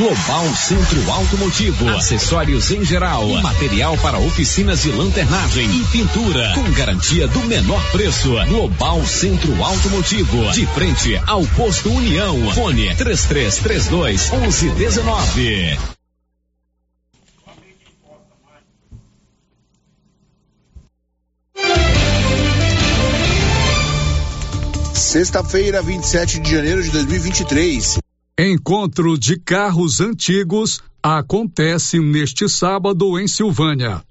Global Centro Automotivo, acessórios em geral, material para oficinas de lanternagem e pintura, com garantia do menor preço. Global Centro Automotivo, de frente ao posto União. Fone 3332 1119. Sexta-feira, 27 de janeiro de 2023. Encontro de carros antigos acontece neste sábado em Silvânia.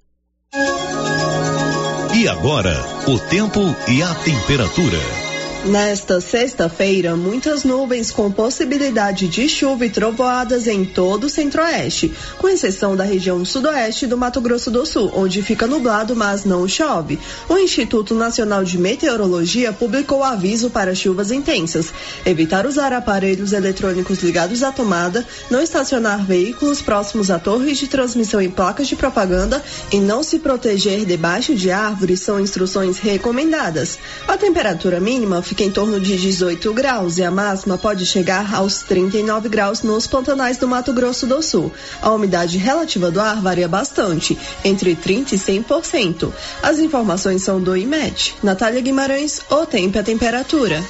E agora, o tempo e a temperatura. Nesta sexta-feira, muitas nuvens com possibilidade de chuva e trovoadas em todo o centro-oeste, com exceção da região sudoeste do Mato Grosso do Sul, onde fica nublado, mas não chove. O Instituto Nacional de Meteorologia publicou aviso para chuvas intensas. Evitar usar aparelhos eletrônicos ligados à tomada, não estacionar veículos próximos a torres de transmissão e placas de propaganda e não se proteger debaixo de árvores são instruções recomendadas. A temperatura mínima fica em torno de 18 graus e a máxima pode chegar aos 39 graus nos pantanais do Mato Grosso do Sul. A umidade relativa do ar varia bastante, entre 30 e 100%. As informações são do IMET. Natália Guimarães, o tempo e a temperatura.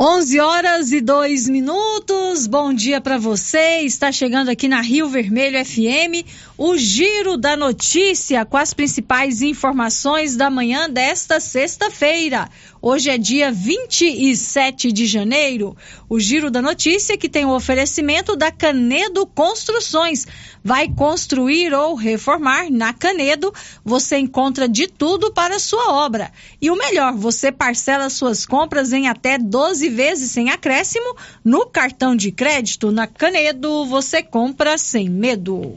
11 horas e 2 minutos. Bom dia para você. Está chegando aqui na Rio Vermelho FM o Giro da Notícia com as principais informações da manhã desta sexta-feira. Hoje é dia 27 de janeiro. O Giro da Notícia que tem o oferecimento da Canedo Construções. Vai construir ou reformar na Canedo, você encontra de tudo para sua obra. E o melhor, você parcela suas compras em até 12 vezes sem acréscimo no cartão de crédito na Canedo, você compra sem medo.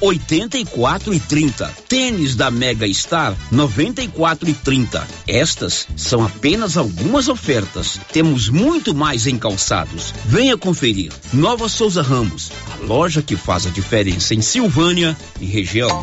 84 e 30. Tênis da Mega Star, 94 e 30. Estas são apenas algumas ofertas. Temos muito mais em calçados. Venha conferir. Nova Souza Ramos, a loja que faz a diferença em Silvânia e região.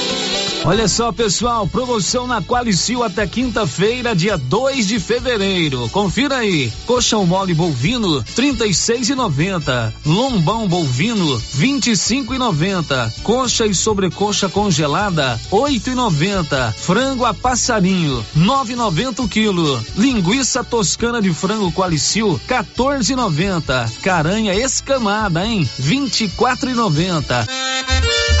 Olha só, pessoal, promoção na Qualicil até quinta-feira, dia 2 de fevereiro. Confira aí. Coxão mole bovino, 36,90. Lombão bovino, 25,90. Coxa e sobrecoxa congelada, 8,90. Frango a passarinho, 9,90 o quilo. Linguiça toscana de frango Qualicil, 14,90. Caranha escamada, hein? 24,90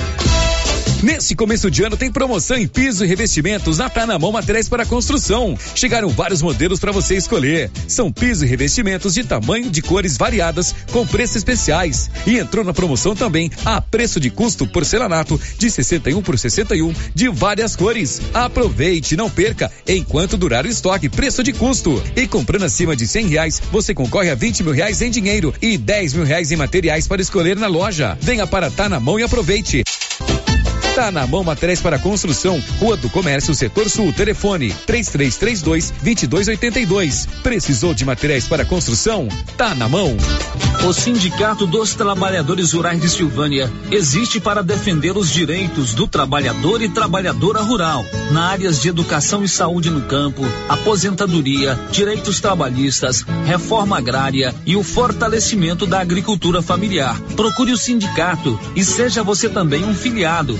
Nesse começo de ano tem promoção em piso e revestimentos na Tá na Mão Materiais para Construção. Chegaram vários modelos para você escolher. São piso e revestimentos de tamanho de cores variadas com preços especiais. E entrou na promoção também a preço de custo porcelanato de 61 por 61 de várias cores. Aproveite, não perca enquanto durar o estoque, preço de custo. E comprando acima de 100 reais, você concorre a 20 mil reais em dinheiro e 10 mil reais em materiais para escolher na loja. Venha para Tá na Mão e aproveite. Tá na mão materiais para construção, Rua do Comércio, Setor Sul, telefone 3332 2282. Precisou de materiais para construção? Tá na mão. O Sindicato dos Trabalhadores Rurais de Silvânia existe para defender os direitos do trabalhador e trabalhadora rural, na áreas de educação e saúde no campo, aposentadoria, direitos trabalhistas, reforma agrária e o fortalecimento da agricultura familiar. Procure o sindicato e seja você também um filiado.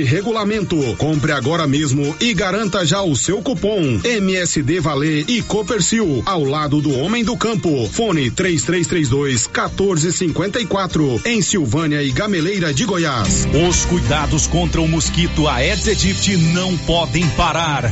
regulamento. Compre agora mesmo e garanta já o seu cupom MSD Valer e Copercil ao lado do homem do campo. Fone 3332 1454 em Silvânia e Gameleira de Goiás. Os cuidados contra o mosquito Aedes aegypti não podem parar.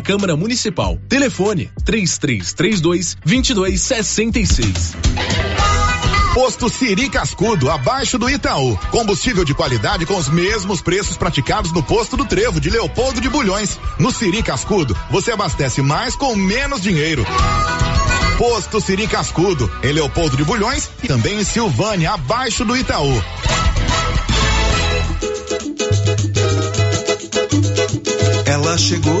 Câmara Municipal. Telefone 3332 2266. Posto Siri Cascudo, abaixo do Itaú. Combustível de qualidade com os mesmos preços praticados no posto do Trevo de Leopoldo de Bulhões. No Siri Cascudo, você abastece mais com menos dinheiro. Posto Siri Cascudo, em Leopoldo de Bulhões e também em Silvânia, abaixo do Itaú. Ela chegou,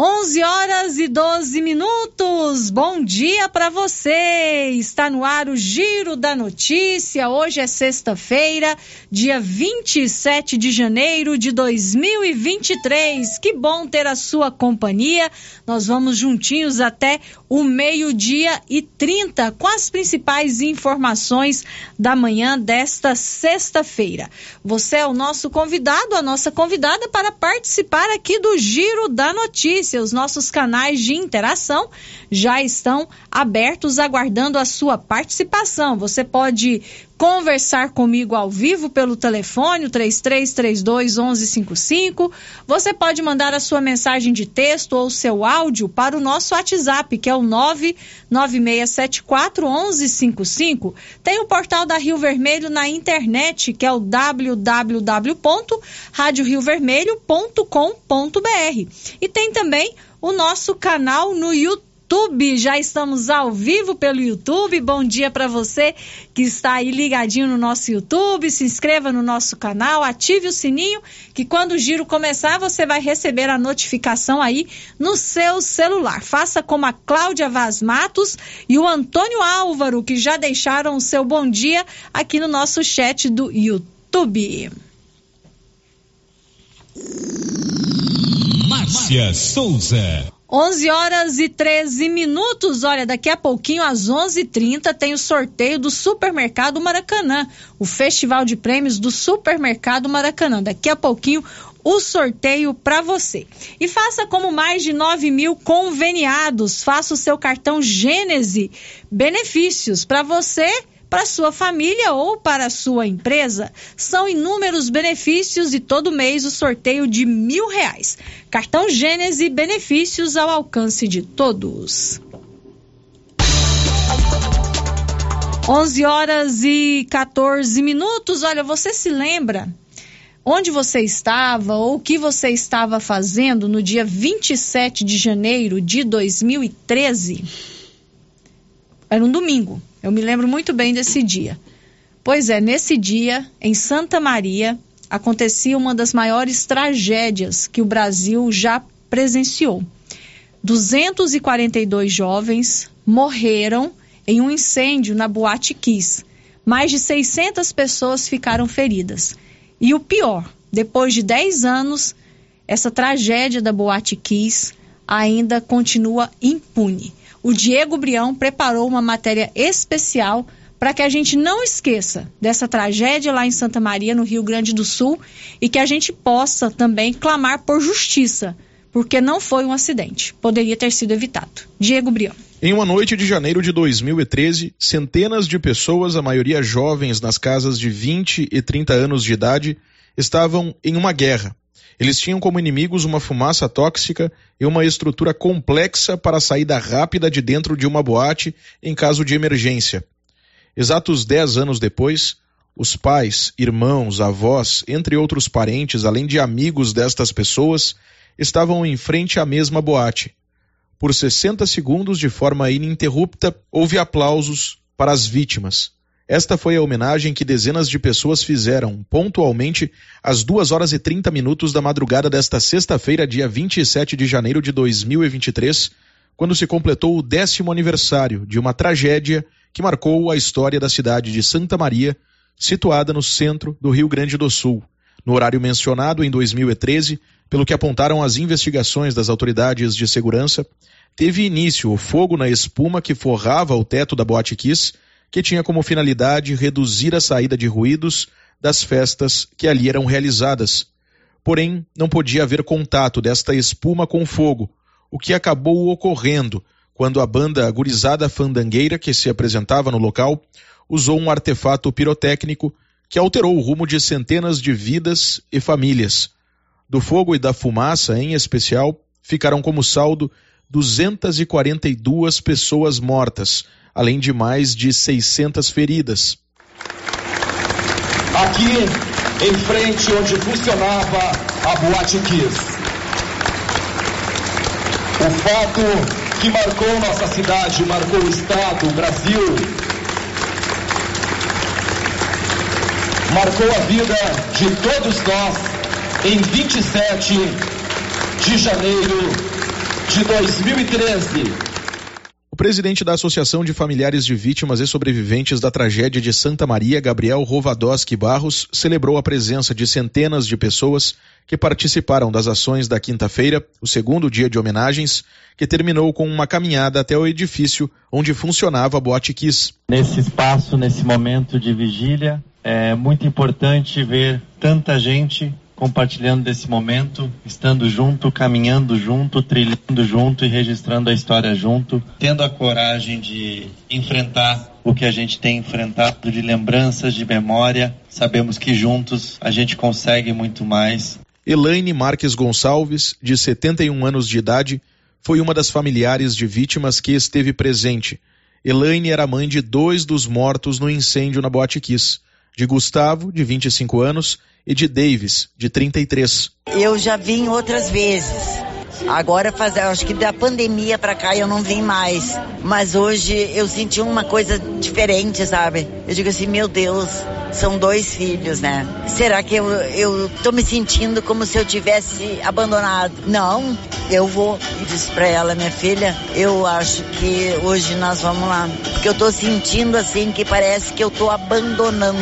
11 horas e 12 minutos. Bom dia para você. Está no ar o Giro da Notícia. Hoje é sexta-feira, dia 27 de janeiro de 2023. Que bom ter a sua companhia. Nós vamos juntinhos até o meio-dia e 30 com as principais informações da manhã desta sexta-feira. Você é o nosso convidado, a nossa convidada para participar aqui do Giro da Notícia notícia, os nossos canais de interação já estão abertos, aguardando a sua participação. Você pode conversar comigo ao vivo pelo telefone 3332 1155. Você pode mandar a sua mensagem de texto ou seu áudio para o nosso WhatsApp, que é o 99674 1155. Tem o portal da Rio Vermelho na internet, que é o www.radioriovermelho.com.br. E tem também o nosso canal no YouTube YouTube. Já estamos ao vivo pelo YouTube. Bom dia para você que está aí ligadinho no nosso YouTube. Se inscreva no nosso canal, ative o sininho, que quando o giro começar, você vai receber a notificação aí no seu celular. Faça como a Cláudia Vaz Matos e o Antônio Álvaro, que já deixaram o seu bom dia aqui no nosso chat do YouTube. Márcia Souza. 11 horas e 13 minutos. Olha, daqui a pouquinho, às 11:30 h 30 tem o sorteio do Supermercado Maracanã, o Festival de Prêmios do Supermercado Maracanã. Daqui a pouquinho, o sorteio para você. E faça como mais de 9 mil conveniados. Faça o seu cartão Gênese Benefícios para você para sua família ou para sua empresa. São inúmeros benefícios e todo mês o sorteio de mil reais. Cartão Gênese, benefícios ao alcance de todos. 11 horas e 14 minutos. Olha, você se lembra onde você estava ou o que você estava fazendo no dia 27 de janeiro de 2013? Era um domingo. Eu me lembro muito bem desse dia. Pois é, nesse dia, em Santa Maria, acontecia uma das maiores tragédias que o Brasil já presenciou. 242 jovens morreram em um incêndio na Boate Kiss. Mais de 600 pessoas ficaram feridas. E o pior, depois de 10 anos, essa tragédia da Boate Kiss ainda continua impune o Diego Brião preparou uma matéria especial para que a gente não esqueça dessa tragédia lá em Santa Maria, no Rio Grande do Sul, e que a gente possa também clamar por justiça, porque não foi um acidente, poderia ter sido evitado. Diego Brião. Em uma noite de janeiro de 2013, centenas de pessoas, a maioria jovens nas casas de 20 e 30 anos de idade, estavam em uma guerra. Eles tinham como inimigos uma fumaça tóxica e uma estrutura complexa para saída rápida de dentro de uma boate em caso de emergência. Exatos dez anos depois, os pais, irmãos, avós, entre outros parentes, além de amigos destas pessoas, estavam em frente à mesma boate por 60 segundos, de forma ininterrupta, houve aplausos para as vítimas. Esta foi a homenagem que dezenas de pessoas fizeram, pontualmente, às 2 horas e 30 minutos da madrugada desta sexta-feira, dia 27 de janeiro de 2023, quando se completou o décimo aniversário de uma tragédia que marcou a história da cidade de Santa Maria, situada no centro do Rio Grande do Sul. No horário mencionado em 2013, pelo que apontaram as investigações das autoridades de segurança, teve início o fogo na espuma que forrava o teto da Boate Kiss, que tinha como finalidade reduzir a saída de ruídos das festas que ali eram realizadas. Porém, não podia haver contato desta espuma com fogo, o que acabou ocorrendo quando a banda gurizada fandangueira que se apresentava no local usou um artefato pirotécnico que alterou o rumo de centenas de vidas e famílias. Do fogo e da fumaça, em especial, ficaram como saldo 242 pessoas mortas, além de mais de 600 feridas. Aqui, em frente onde funcionava a Boate Kiss. O fato que marcou nossa cidade, marcou o Estado, o Brasil, marcou a vida de todos nós em 27 de janeiro de 2013. Presidente da Associação de Familiares de Vítimas e Sobreviventes da Tragédia de Santa Maria, Gabriel Rovadoski Barros, celebrou a presença de centenas de pessoas que participaram das ações da quinta-feira, o segundo dia de homenagens, que terminou com uma caminhada até o edifício onde funcionava a Boate Kiss. Nesse espaço, nesse momento de vigília, é muito importante ver tanta gente compartilhando desse momento, estando junto, caminhando junto, trilhando junto e registrando a história junto, tendo a coragem de enfrentar o que a gente tem enfrentado de lembranças, de memória. Sabemos que juntos a gente consegue muito mais. Elaine Marques Gonçalves, de 71 anos de idade, foi uma das familiares de vítimas que esteve presente. Elaine era mãe de dois dos mortos no incêndio na Boate Kiss, de Gustavo, de 25 anos, e de Davis, de 33. Eu já vim outras vezes. Agora faz, acho que da pandemia para cá eu não vim mais, mas hoje eu senti uma coisa diferente, sabe? Eu digo assim, meu Deus, são dois filhos, né? Será que eu, eu tô me sentindo como se eu tivesse abandonado? Não, eu vou. E disse pra ela, minha filha, eu acho que hoje nós vamos lá. Porque eu tô sentindo assim que parece que eu tô abandonando.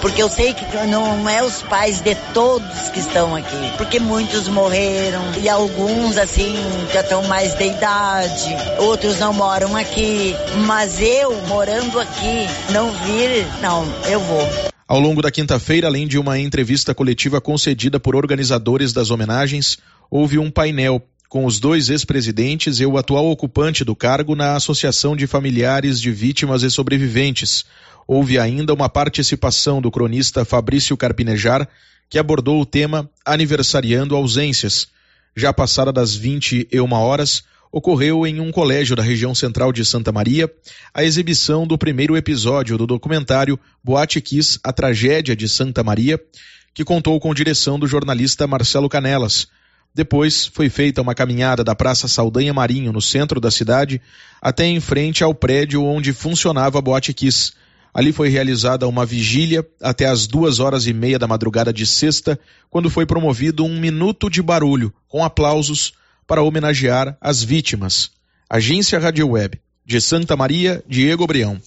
Porque eu sei que não é os pais de todos que estão aqui. Porque muitos morreram e alguns assim já estão mais de idade, outros não moram aqui. Mas eu morando aqui, não vir, não, eu vou. Ao longo da quinta-feira, além de uma entrevista coletiva concedida por organizadores das homenagens, houve um painel com os dois ex-presidentes e o atual ocupante do cargo na Associação de Familiares de Vítimas e Sobreviventes. Houve ainda uma participação do cronista Fabrício Carpinejar, que abordou o tema Aniversariando Ausências. Já passada das 21 horas, ocorreu em um colégio da região central de Santa Maria a exibição do primeiro episódio do documentário Boate Kiss, a tragédia de Santa Maria, que contou com direção do jornalista Marcelo Canelas. Depois foi feita uma caminhada da Praça Saldanha Marinho, no centro da cidade, até em frente ao prédio onde funcionava a Boate Kiss. Ali foi realizada uma vigília até as duas horas e meia da madrugada de sexta, quando foi promovido um minuto de barulho, com aplausos, para homenagear as vítimas. Agência Rádio Web, de Santa Maria, Diego Brião.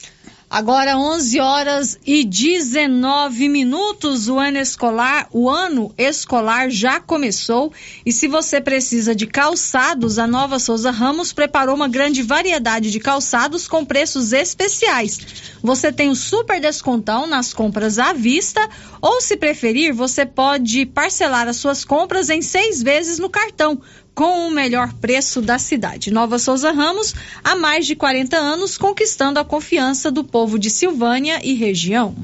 Agora 11 horas e 19 minutos, o ano escolar, o ano escolar já começou e se você precisa de calçados, a Nova Souza Ramos preparou uma grande variedade de calçados com preços especiais. Você tem um super descontão nas compras à vista ou se preferir, você pode parcelar as suas compras em seis vezes no cartão com o melhor preço da cidade. Nova Souza Ramos, há mais de 40 anos, conquistando a confiança do povo de Silvânia e região.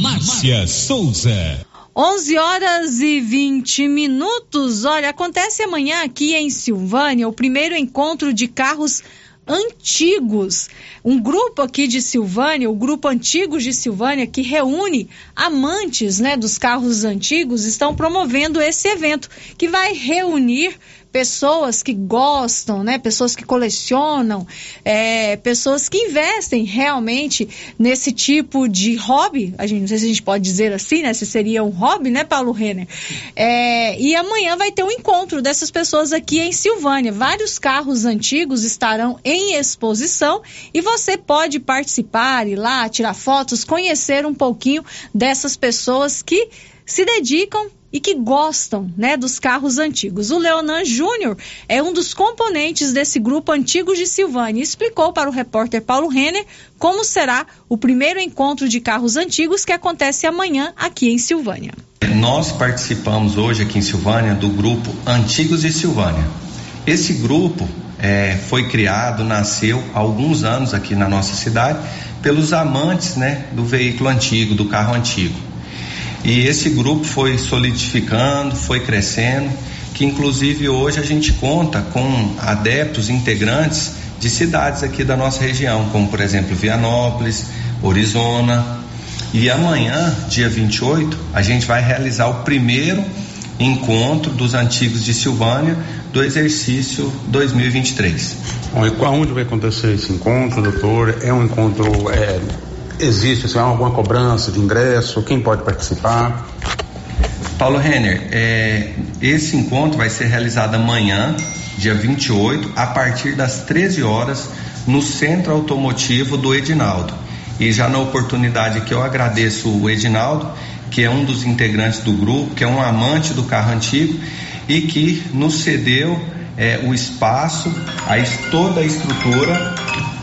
Márcia Souza. 11 horas e 20 minutos. Olha, acontece amanhã aqui em Silvânia o primeiro encontro de carros antigos. Um grupo aqui de Silvânia, o grupo Antigos de Silvânia, que reúne amantes né, dos carros antigos, estão promovendo esse evento que vai reunir pessoas que gostam, né? Pessoas que colecionam, é, pessoas que investem realmente nesse tipo de hobby. A gente não sei se a gente pode dizer assim, né? Se seria um hobby, né, Paulo Renner? É, e amanhã vai ter um encontro dessas pessoas aqui em Silvânia. Vários carros antigos estarão em exposição e você pode participar, ir lá, tirar fotos, conhecer um pouquinho dessas pessoas que se dedicam e que gostam né, dos carros antigos. O Leonan Júnior é um dos componentes desse grupo Antigos de Silvânia e explicou para o repórter Paulo Renner como será o primeiro encontro de carros antigos que acontece amanhã aqui em Silvânia. Nós participamos hoje aqui em Silvânia do grupo Antigos de Silvânia. Esse grupo é, foi criado, nasceu há alguns anos aqui na nossa cidade pelos amantes né, do veículo antigo, do carro antigo. E esse grupo foi solidificando, foi crescendo, que inclusive hoje a gente conta com adeptos integrantes de cidades aqui da nossa região, como por exemplo Vianópolis, Orizona. E amanhã, dia 28, a gente vai realizar o primeiro encontro dos antigos de Silvânia do exercício 2023. Bom, e onde vai acontecer esse encontro, doutor? É um encontro é, existe assim, alguma cobrança de ingresso? Quem pode participar? Paulo Renner, é, esse encontro vai ser realizado amanhã, dia 28, a partir das 13 horas, no Centro Automotivo do Edinaldo. E já na oportunidade que eu agradeço o Edinaldo, que é um dos integrantes do grupo, que é um amante do carro antigo e que nos cedeu é, o espaço, a, toda a estrutura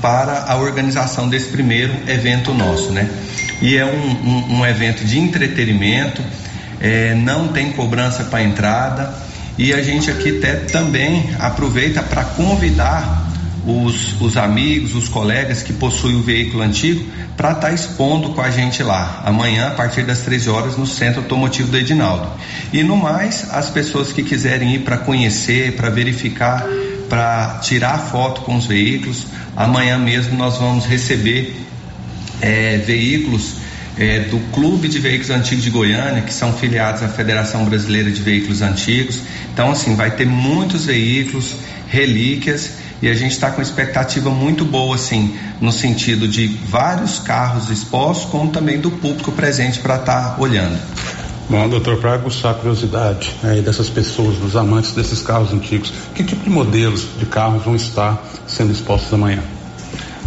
para a organização desse primeiro evento nosso, né? E é um, um, um evento de entretenimento, é, não tem cobrança para entrada e a gente aqui até também aproveita para convidar os, os amigos, os colegas que possuem o veículo antigo para estar tá expondo com a gente lá, amanhã a partir das 13 horas no Centro Automotivo do Edinaldo. E no mais, as pessoas que quiserem ir para conhecer, para verificar, para tirar foto com os veículos, amanhã mesmo nós vamos receber é, veículos é, do Clube de Veículos Antigos de Goiânia, que são filiados à Federação Brasileira de Veículos Antigos. Então, assim, vai ter muitos veículos, relíquias e a gente está com expectativa muito boa, assim, no sentido de vários carros expostos, como também do público presente para estar tá olhando. Bom, doutor, para aguçar a curiosidade né, dessas pessoas, dos amantes desses carros antigos, que tipo de modelos de carros vão estar sendo expostos amanhã?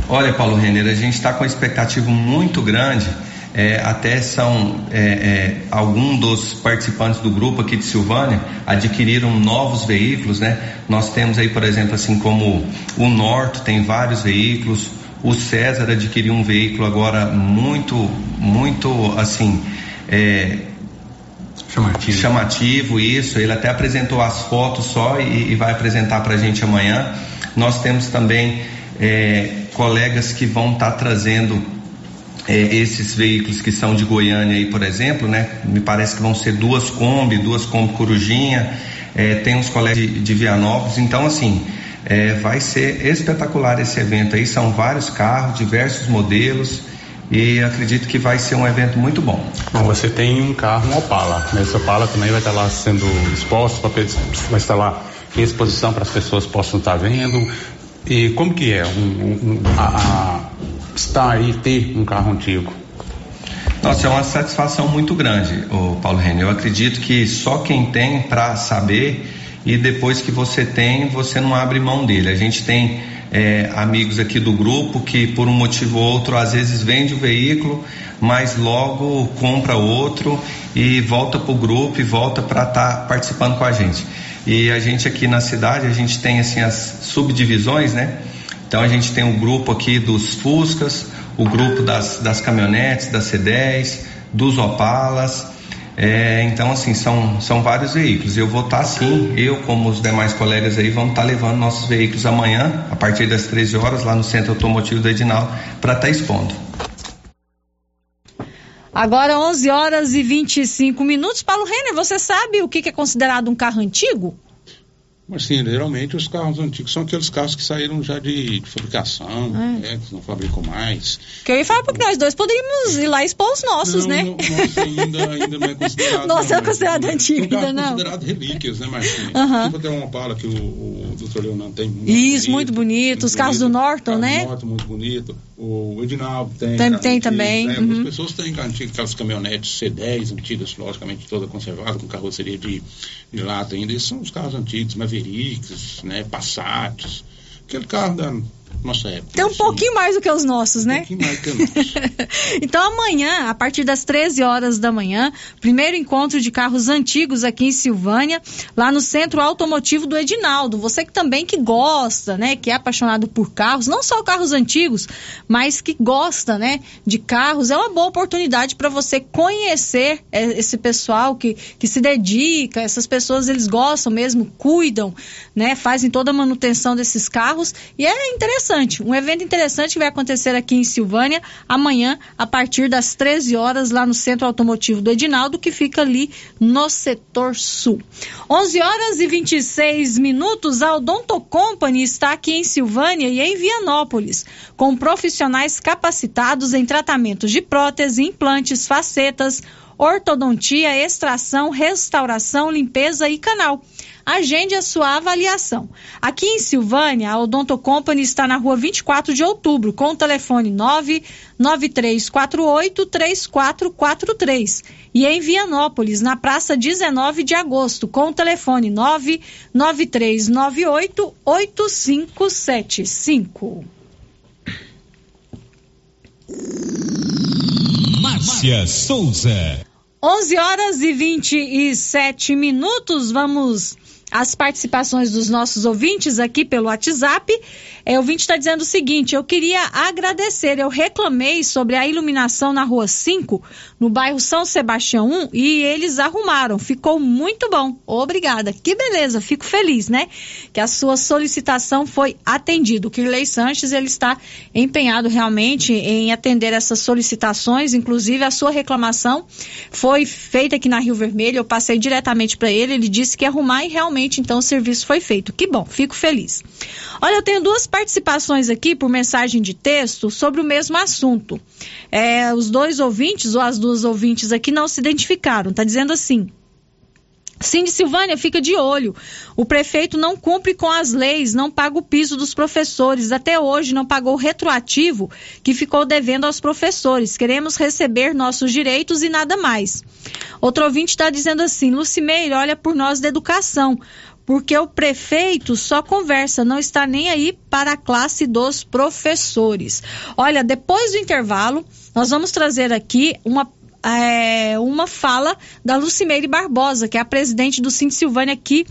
Olha, Paulo Renner, a gente está com uma expectativa muito grande é, até são é, é, alguns dos participantes do grupo aqui de Silvânia adquiriram novos veículos, né? Nós temos aí, por exemplo, assim como o Norte tem vários veículos, o César adquiriu um veículo agora muito, muito assim, é, chamativo. chamativo, isso. Ele até apresentou as fotos só e, e vai apresentar para a gente amanhã. Nós temos também é, colegas que vão estar tá trazendo é, esses veículos que são de Goiânia aí, por exemplo, né? Me parece que vão ser duas Kombi, duas Kombi Corujinha, é, tem uns colegas de, de Vianópolis, então assim, é, vai ser espetacular esse evento aí, são vários carros, diversos modelos e acredito que vai ser um evento muito bom. Bom, você tem um carro, um Opala, né? Esse Opala também vai estar lá sendo exposto, vai estar lá em exposição para as pessoas possam estar vendo. E como que é um, um, a, a estar aí ter um carro antigo? Nossa, é uma satisfação muito grande, o Paulo Renner. Eu acredito que só quem tem para saber e depois que você tem, você não abre mão dele. A gente tem é, amigos aqui do grupo que por um motivo ou outro às vezes vende o veículo, mas logo compra outro e volta para o grupo e volta para estar tá participando com a gente. E a gente aqui na cidade, a gente tem assim as subdivisões, né? Então a gente tem o um grupo aqui dos Fuscas, o grupo das, das caminhonetes, das C10, dos Opalas. É, então, assim, são, são vários veículos. Eu vou estar, tá, sim, eu como os demais colegas aí, vamos estar tá levando nossos veículos amanhã, a partir das 13 horas, lá no Centro Automotivo do Edinal, para estar tá expondo. Agora 11 horas e 25 minutos. Paulo Renner, você sabe o que é considerado um carro antigo? Sim, geralmente os carros antigos são aqueles carros que saíram já de, de fabricação, é. né, que não fabricam mais. Que eu ia falar porque nós dois poderíamos ir lá expor os nossos, não, né? Nosso ainda, ainda não é considerado. Nossa, é considerado antigo ainda não. É considerado relíquias, né, Marcinha? Uhum. Tipo até uma Opala que o, o doutor Leonardo tem. Muito Isso, bonito, muito bonito. Muito os carros bonito. do Norton, né? Norton, muito bonito. O Edinaldo tem. Tem, tem também. Né? Uhum. As pessoas têm aquelas caminhonetes C10 antigas, logicamente toda conservada, com carroceria de, de lata ainda. Esses são os carros antigos, Mavericks, né? Passats. Aquele carro da nossa época. Tem um assim, pouquinho mais do que os nossos, né? Um pouquinho mais que os nossos. então amanhã, a partir das 13 horas da manhã, primeiro encontro de carros antigos aqui em Silvânia, lá no Centro Automotivo do Edinaldo. Você que também que gosta, né, que é apaixonado por carros, não só carros antigos, mas que gosta, né, de carros, é uma boa oportunidade para você conhecer é, esse pessoal que, que se dedica, essas pessoas eles gostam mesmo, cuidam, né, fazem toda a manutenção desses carros e é interessante interessante, um evento interessante que vai acontecer aqui em Silvânia amanhã, a partir das 13 horas, lá no Centro Automotivo do Edinaldo, que fica ali no setor sul. 11 horas e 26 minutos, a Odonto Company está aqui em Silvânia e em Vianópolis, com profissionais capacitados em tratamentos de prótese, implantes, facetas, ortodontia, extração, restauração, limpeza e canal agende a sua avaliação. Aqui em Silvânia, a Odonto Company está na rua 24 de outubro, com o telefone 99348 3443. E em Vianópolis, na praça 19 de agosto, com o telefone 99398 8575. Márcia Souza. 11 horas e 27 minutos. Vamos as participações dos nossos ouvintes aqui pelo WhatsApp. É, o ouvinte está dizendo o seguinte: eu queria agradecer. Eu reclamei sobre a iluminação na rua 5, no bairro São Sebastião 1, e eles arrumaram. Ficou muito bom. Obrigada. Que beleza, fico feliz, né? Que a sua solicitação foi atendida. O Kirley Sanches ele está empenhado realmente em atender essas solicitações. Inclusive, a sua reclamação foi feita aqui na Rio Vermelho. Eu passei diretamente para ele. Ele disse que arrumar e realmente realmente então o serviço foi feito. Que bom, fico feliz. Olha, eu tenho duas participações aqui por mensagem de texto sobre o mesmo assunto. É, os dois ouvintes, ou as duas ouvintes aqui, não se identificaram. Está dizendo assim. Cindy Silvânia fica de olho. O prefeito não cumpre com as leis, não paga o piso dos professores. Até hoje não pagou o retroativo que ficou devendo aos professores. Queremos receber nossos direitos e nada mais. Outro ouvinte está dizendo assim: Lucimeiro, olha por nós da educação. Porque o prefeito só conversa, não está nem aí para a classe dos professores. Olha, depois do intervalo, nós vamos trazer aqui uma é, uma fala da Lucimeire Barbosa, que é a presidente do Sind Silvânia aqui,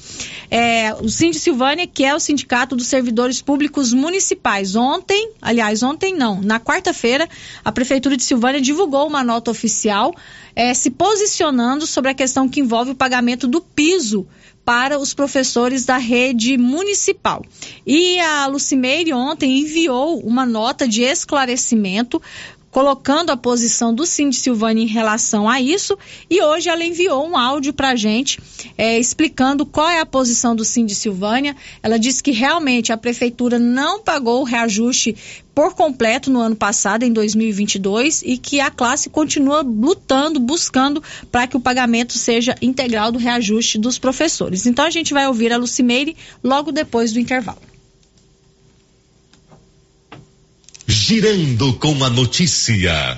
é, o Sind Silvânia, que é o Sindicato dos Servidores Públicos Municipais. Ontem, aliás, ontem não, na quarta-feira, a Prefeitura de Silvânia divulgou uma nota oficial é, se posicionando sobre a questão que envolve o pagamento do piso para os professores da rede municipal. E a Lucimeire ontem enviou uma nota de esclarecimento colocando a posição do Cindy Silvani em relação a isso e hoje ela enviou um áudio para a gente é, explicando qual é a posição do Cindy Silvânia. Ela disse que realmente a prefeitura não pagou o reajuste por completo no ano passado, em 2022, e que a classe continua lutando, buscando para que o pagamento seja integral do reajuste dos professores. Então a gente vai ouvir a Lucimeire logo depois do intervalo. Girando com a notícia.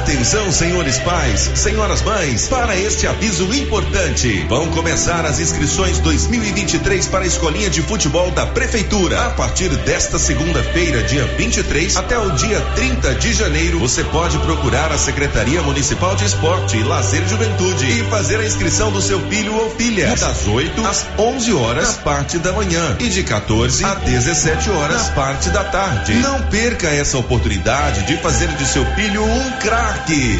Atenção, senhores pais, senhoras mães, para este aviso importante. Vão começar as inscrições 2023 para a escolinha de futebol da prefeitura. A partir desta segunda-feira, dia 23, até o dia 30 de janeiro, você pode procurar a Secretaria Municipal de Esporte, Lazer e Juventude e fazer a inscrição do seu filho ou filha das 8 às 11 horas na parte da manhã e de 14 a 17 horas na parte da tarde. Não perca essa oportunidade de fazer de seu filho um craque.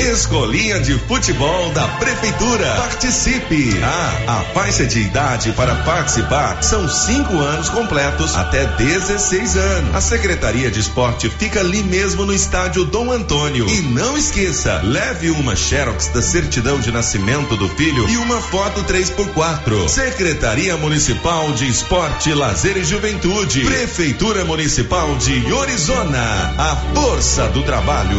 Escolinha de futebol da prefeitura. Participe. Ah, a faixa de idade para participar são cinco anos completos até 16 anos. A Secretaria de Esporte fica ali mesmo no estádio Dom Antônio. E não esqueça, leve uma xerox da certidão de nascimento do filho e uma foto 3x4. Secretaria Municipal de Esporte, Lazer e Juventude. Prefeitura Municipal de Orizona. A força do trabalho.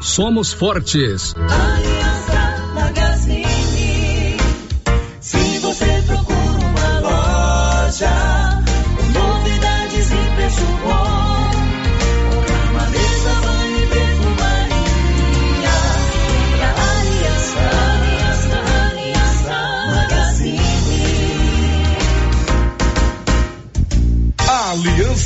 somos fortes. Aliança Magazine.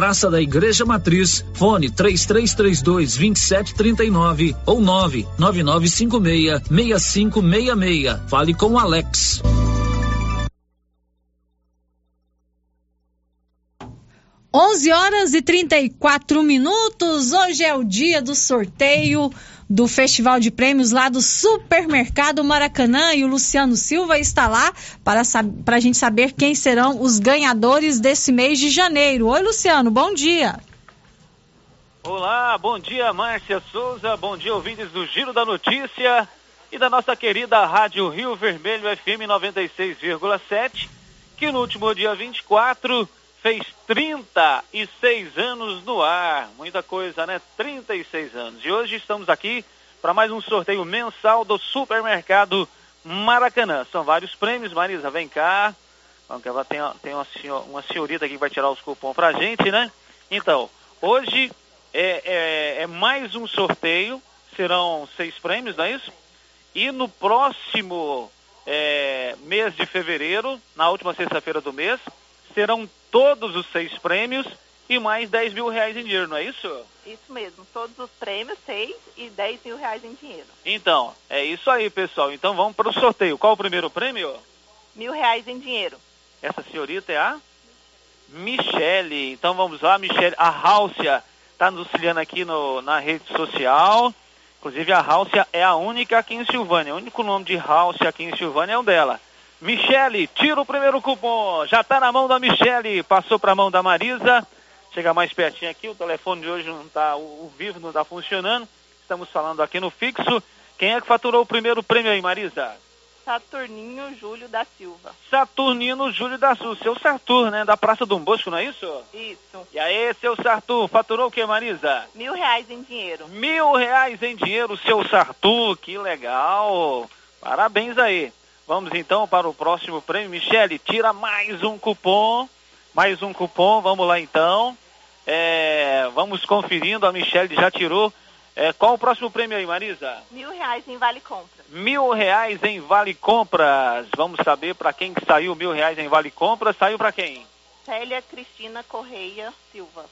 Praça da Igreja Matriz, fone 3332 2739 ou 99956 6566. Fale com Alex. Onze horas e 34 minutos. Hoje é o dia do sorteio do Festival de Prêmios lá do Supermercado Maracanã e o Luciano Silva está lá para para a gente saber quem serão os ganhadores desse mês de janeiro. Oi, Luciano, bom dia. Olá, bom dia Márcia Souza, bom dia ouvintes do Giro da Notícia. e da nossa querida Rádio Rio Vermelho FM 96,7, que no último dia 24 fez 36 anos no ar. Muita coisa, né? 36 anos. E hoje estamos aqui para mais um sorteio mensal do Supermercado Maracanã. São vários prêmios, Marisa, vem cá. Tem, tem uma, senhor, uma senhorita aqui que vai tirar os cupons pra gente, né? Então, hoje é, é, é mais um sorteio, serão seis prêmios, não é isso? E no próximo é, mês de fevereiro, na última sexta-feira do mês, serão todos os seis prêmios e mais 10 mil reais em dinheiro, não é isso? Isso mesmo, todos os prêmios, seis e 10 mil reais em dinheiro. Então, é isso aí, pessoal. Então vamos para o sorteio. Qual o primeiro prêmio? Mil reais em dinheiro. Essa senhorita é a Michele. Então vamos lá, Michele. A Rálcia está nos auxiliando aqui no, na rede social. Inclusive a Rálcia é a única aqui em Silvânia. O único nome de Rálcia aqui em Silvânia é o dela. Michele, tira o primeiro cupom. Já está na mão da Michele. Passou para a mão da Marisa. Chega mais pertinho aqui. O telefone de hoje não está, o, vivo não está funcionando. Estamos falando aqui no fixo. Quem é que faturou o primeiro prêmio aí, Marisa? Saturninho Júlio da Silva. Saturnino Júlio da Sul, seu Sartur, né? Da Praça Dom Bosco, não é isso? Isso. E aí, seu Sartur, faturou o que, Marisa? Mil reais em dinheiro. Mil reais em dinheiro, seu Sartur, que legal. Parabéns aí. Vamos então para o próximo prêmio. Michele, tira mais um cupom. Mais um cupom, vamos lá então. É, vamos conferindo, a Michele já tirou. É, qual o próximo prêmio aí, Marisa? Mil reais em Vale Compra. Mil reais em Vale Compras. Vamos saber para quem que saiu mil reais em Vale Compras. Saiu para quem? Célia Cristina Correia Silva.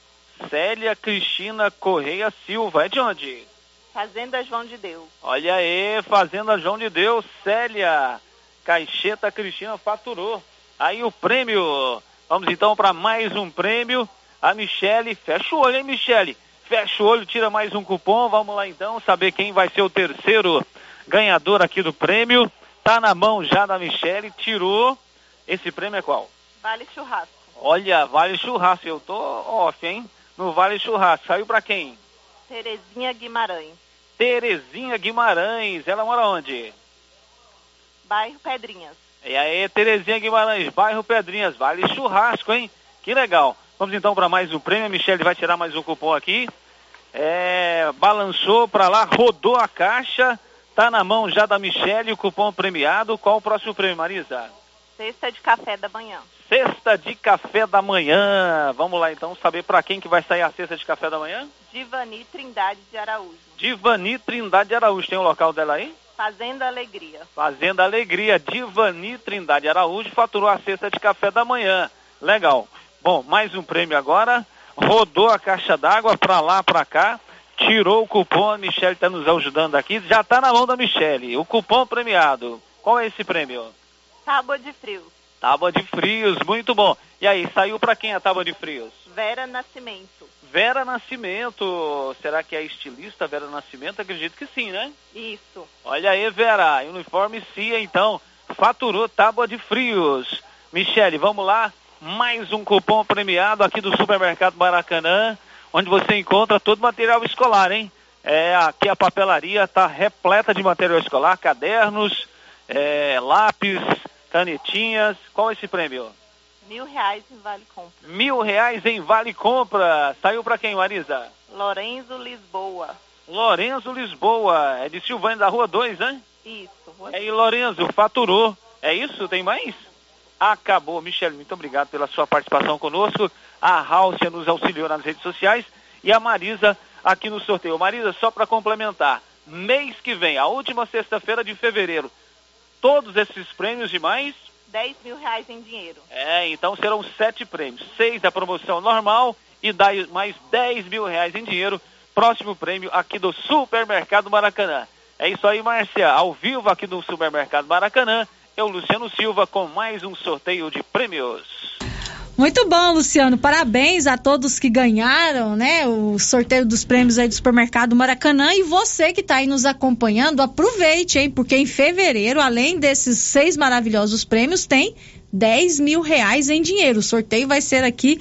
Célia Cristina Correia Silva. É de onde? Fazenda João de Deus. Olha aí, Fazenda João de Deus. Célia Caixeta Cristina faturou. Aí o prêmio. Vamos então para mais um prêmio. A Michele. Fecha o olho, hein, Michele? Fecha o olho, tira mais um cupom. Vamos lá então saber quem vai ser o terceiro ganhador aqui do prêmio. Tá na mão já da Michele, tirou. Esse prêmio é qual? Vale Churrasco. Olha, Vale Churrasco. Eu tô off, hein? No Vale Churrasco. Saiu para quem? Terezinha Guimarães. Terezinha Guimarães. Ela mora onde? Bairro Pedrinhas. E aí, Terezinha Guimarães, bairro Pedrinhas, vale churrasco, hein? Que legal. Vamos então para mais um prêmio. A Michelle vai tirar mais um cupom aqui. É, balançou para lá, rodou a caixa. Tá na mão já da Michelle o cupom premiado. Qual o próximo prêmio, Marisa? Cesta de café da manhã. Cesta de café da manhã. Vamos lá então saber para quem que vai sair a cesta de café da manhã? Divani Trindade de Araújo. Divani Trindade de Araújo. Tem o local dela aí? Fazenda Alegria. Fazenda Alegria, Divani Trindade Araújo faturou a cesta de café da manhã. Legal. Bom, mais um prêmio agora. Rodou a caixa d'água para lá, para cá. Tirou o cupom. A Michelle está nos ajudando aqui. Já está na mão da Michelle. O cupom premiado. Qual é esse prêmio? Tábua de frios. Tábua de frios, muito bom. E aí, saiu para quem a tábua de frios? Vera Nascimento. Vera Nascimento. Será que é a estilista Vera Nascimento? Acredito que sim, né? Isso. Olha aí, Vera. Uniforme CIA, então. Faturou tábua de frios. Michele, vamos lá. Mais um cupom premiado aqui do Supermercado Maracanã, onde você encontra todo material escolar, hein? É, aqui a papelaria está repleta de material escolar, cadernos, é, lápis, canetinhas. Qual é esse prêmio? Mil reais em Vale Compra. Mil reais em Vale Compra. Saiu para quem, Marisa? Lorenzo Lisboa. Lorenzo Lisboa. É de Silvânia da Rua 2, né? Isso. E aí, Lorenzo, faturou. É isso? Tem mais? Acabou. Michele, muito obrigado pela sua participação conosco. A Rálcia nos auxiliou nas redes sociais. E a Marisa aqui no sorteio. Marisa, só para complementar. Mês que vem, a última sexta-feira de fevereiro, todos esses prêmios e mais 10 mil reais em dinheiro. É, então serão sete prêmios. Seis da promoção normal e dá mais 10 mil reais em dinheiro. Próximo prêmio aqui do Supermercado Maracanã. É isso aí, Márcia. Ao vivo aqui do Supermercado Maracanã. Eu, Luciano Silva, com mais um sorteio de prêmios. Muito bom, Luciano. Parabéns a todos que ganharam, né? O sorteio dos prêmios aí do Supermercado Maracanã. E você que está aí nos acompanhando, aproveite, hein? Porque em fevereiro, além desses seis maravilhosos prêmios, tem 10 mil reais em dinheiro. O sorteio vai ser aqui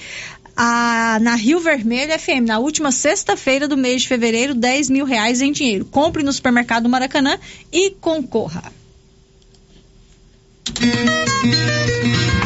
a, na Rio Vermelho FM, na última sexta-feira do mês de fevereiro, 10 mil reais em dinheiro. Compre no supermercado Maracanã e concorra.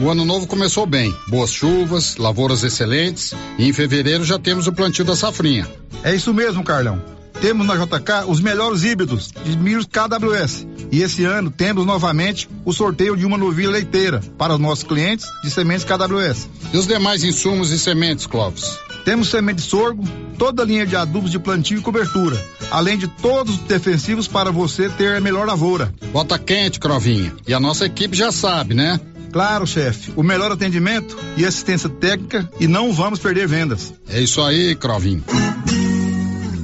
O ano novo começou bem. Boas chuvas, lavouras excelentes e em fevereiro já temos o plantio da safrinha. É isso mesmo, Carlão. Temos na JK os melhores híbridos de milhos KWS. E esse ano temos novamente o sorteio de uma novilha leiteira para os nossos clientes de sementes KWS. E os demais insumos e sementes, Clóvis? Temos semente de sorgo, toda a linha de adubos de plantio e cobertura, além de todos os defensivos para você ter a melhor lavoura. Bota quente, Crovinha. E a nossa equipe já sabe, né? Claro, chefe. O melhor atendimento e assistência técnica e não vamos perder vendas. É isso aí, Crovinho.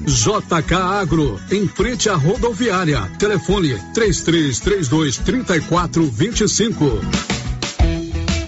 JK Agro, em frente à rodoviária. Telefone 3332 3425.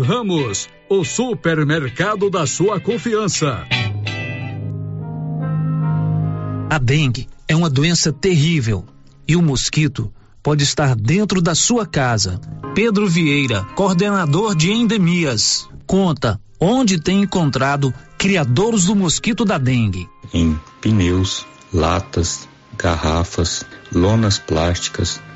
Ramos, o supermercado da sua confiança. A dengue é uma doença terrível e o mosquito pode estar dentro da sua casa. Pedro Vieira, coordenador de endemias, conta onde tem encontrado criadouros do mosquito da dengue. Em pneus, latas, garrafas, lonas plásticas,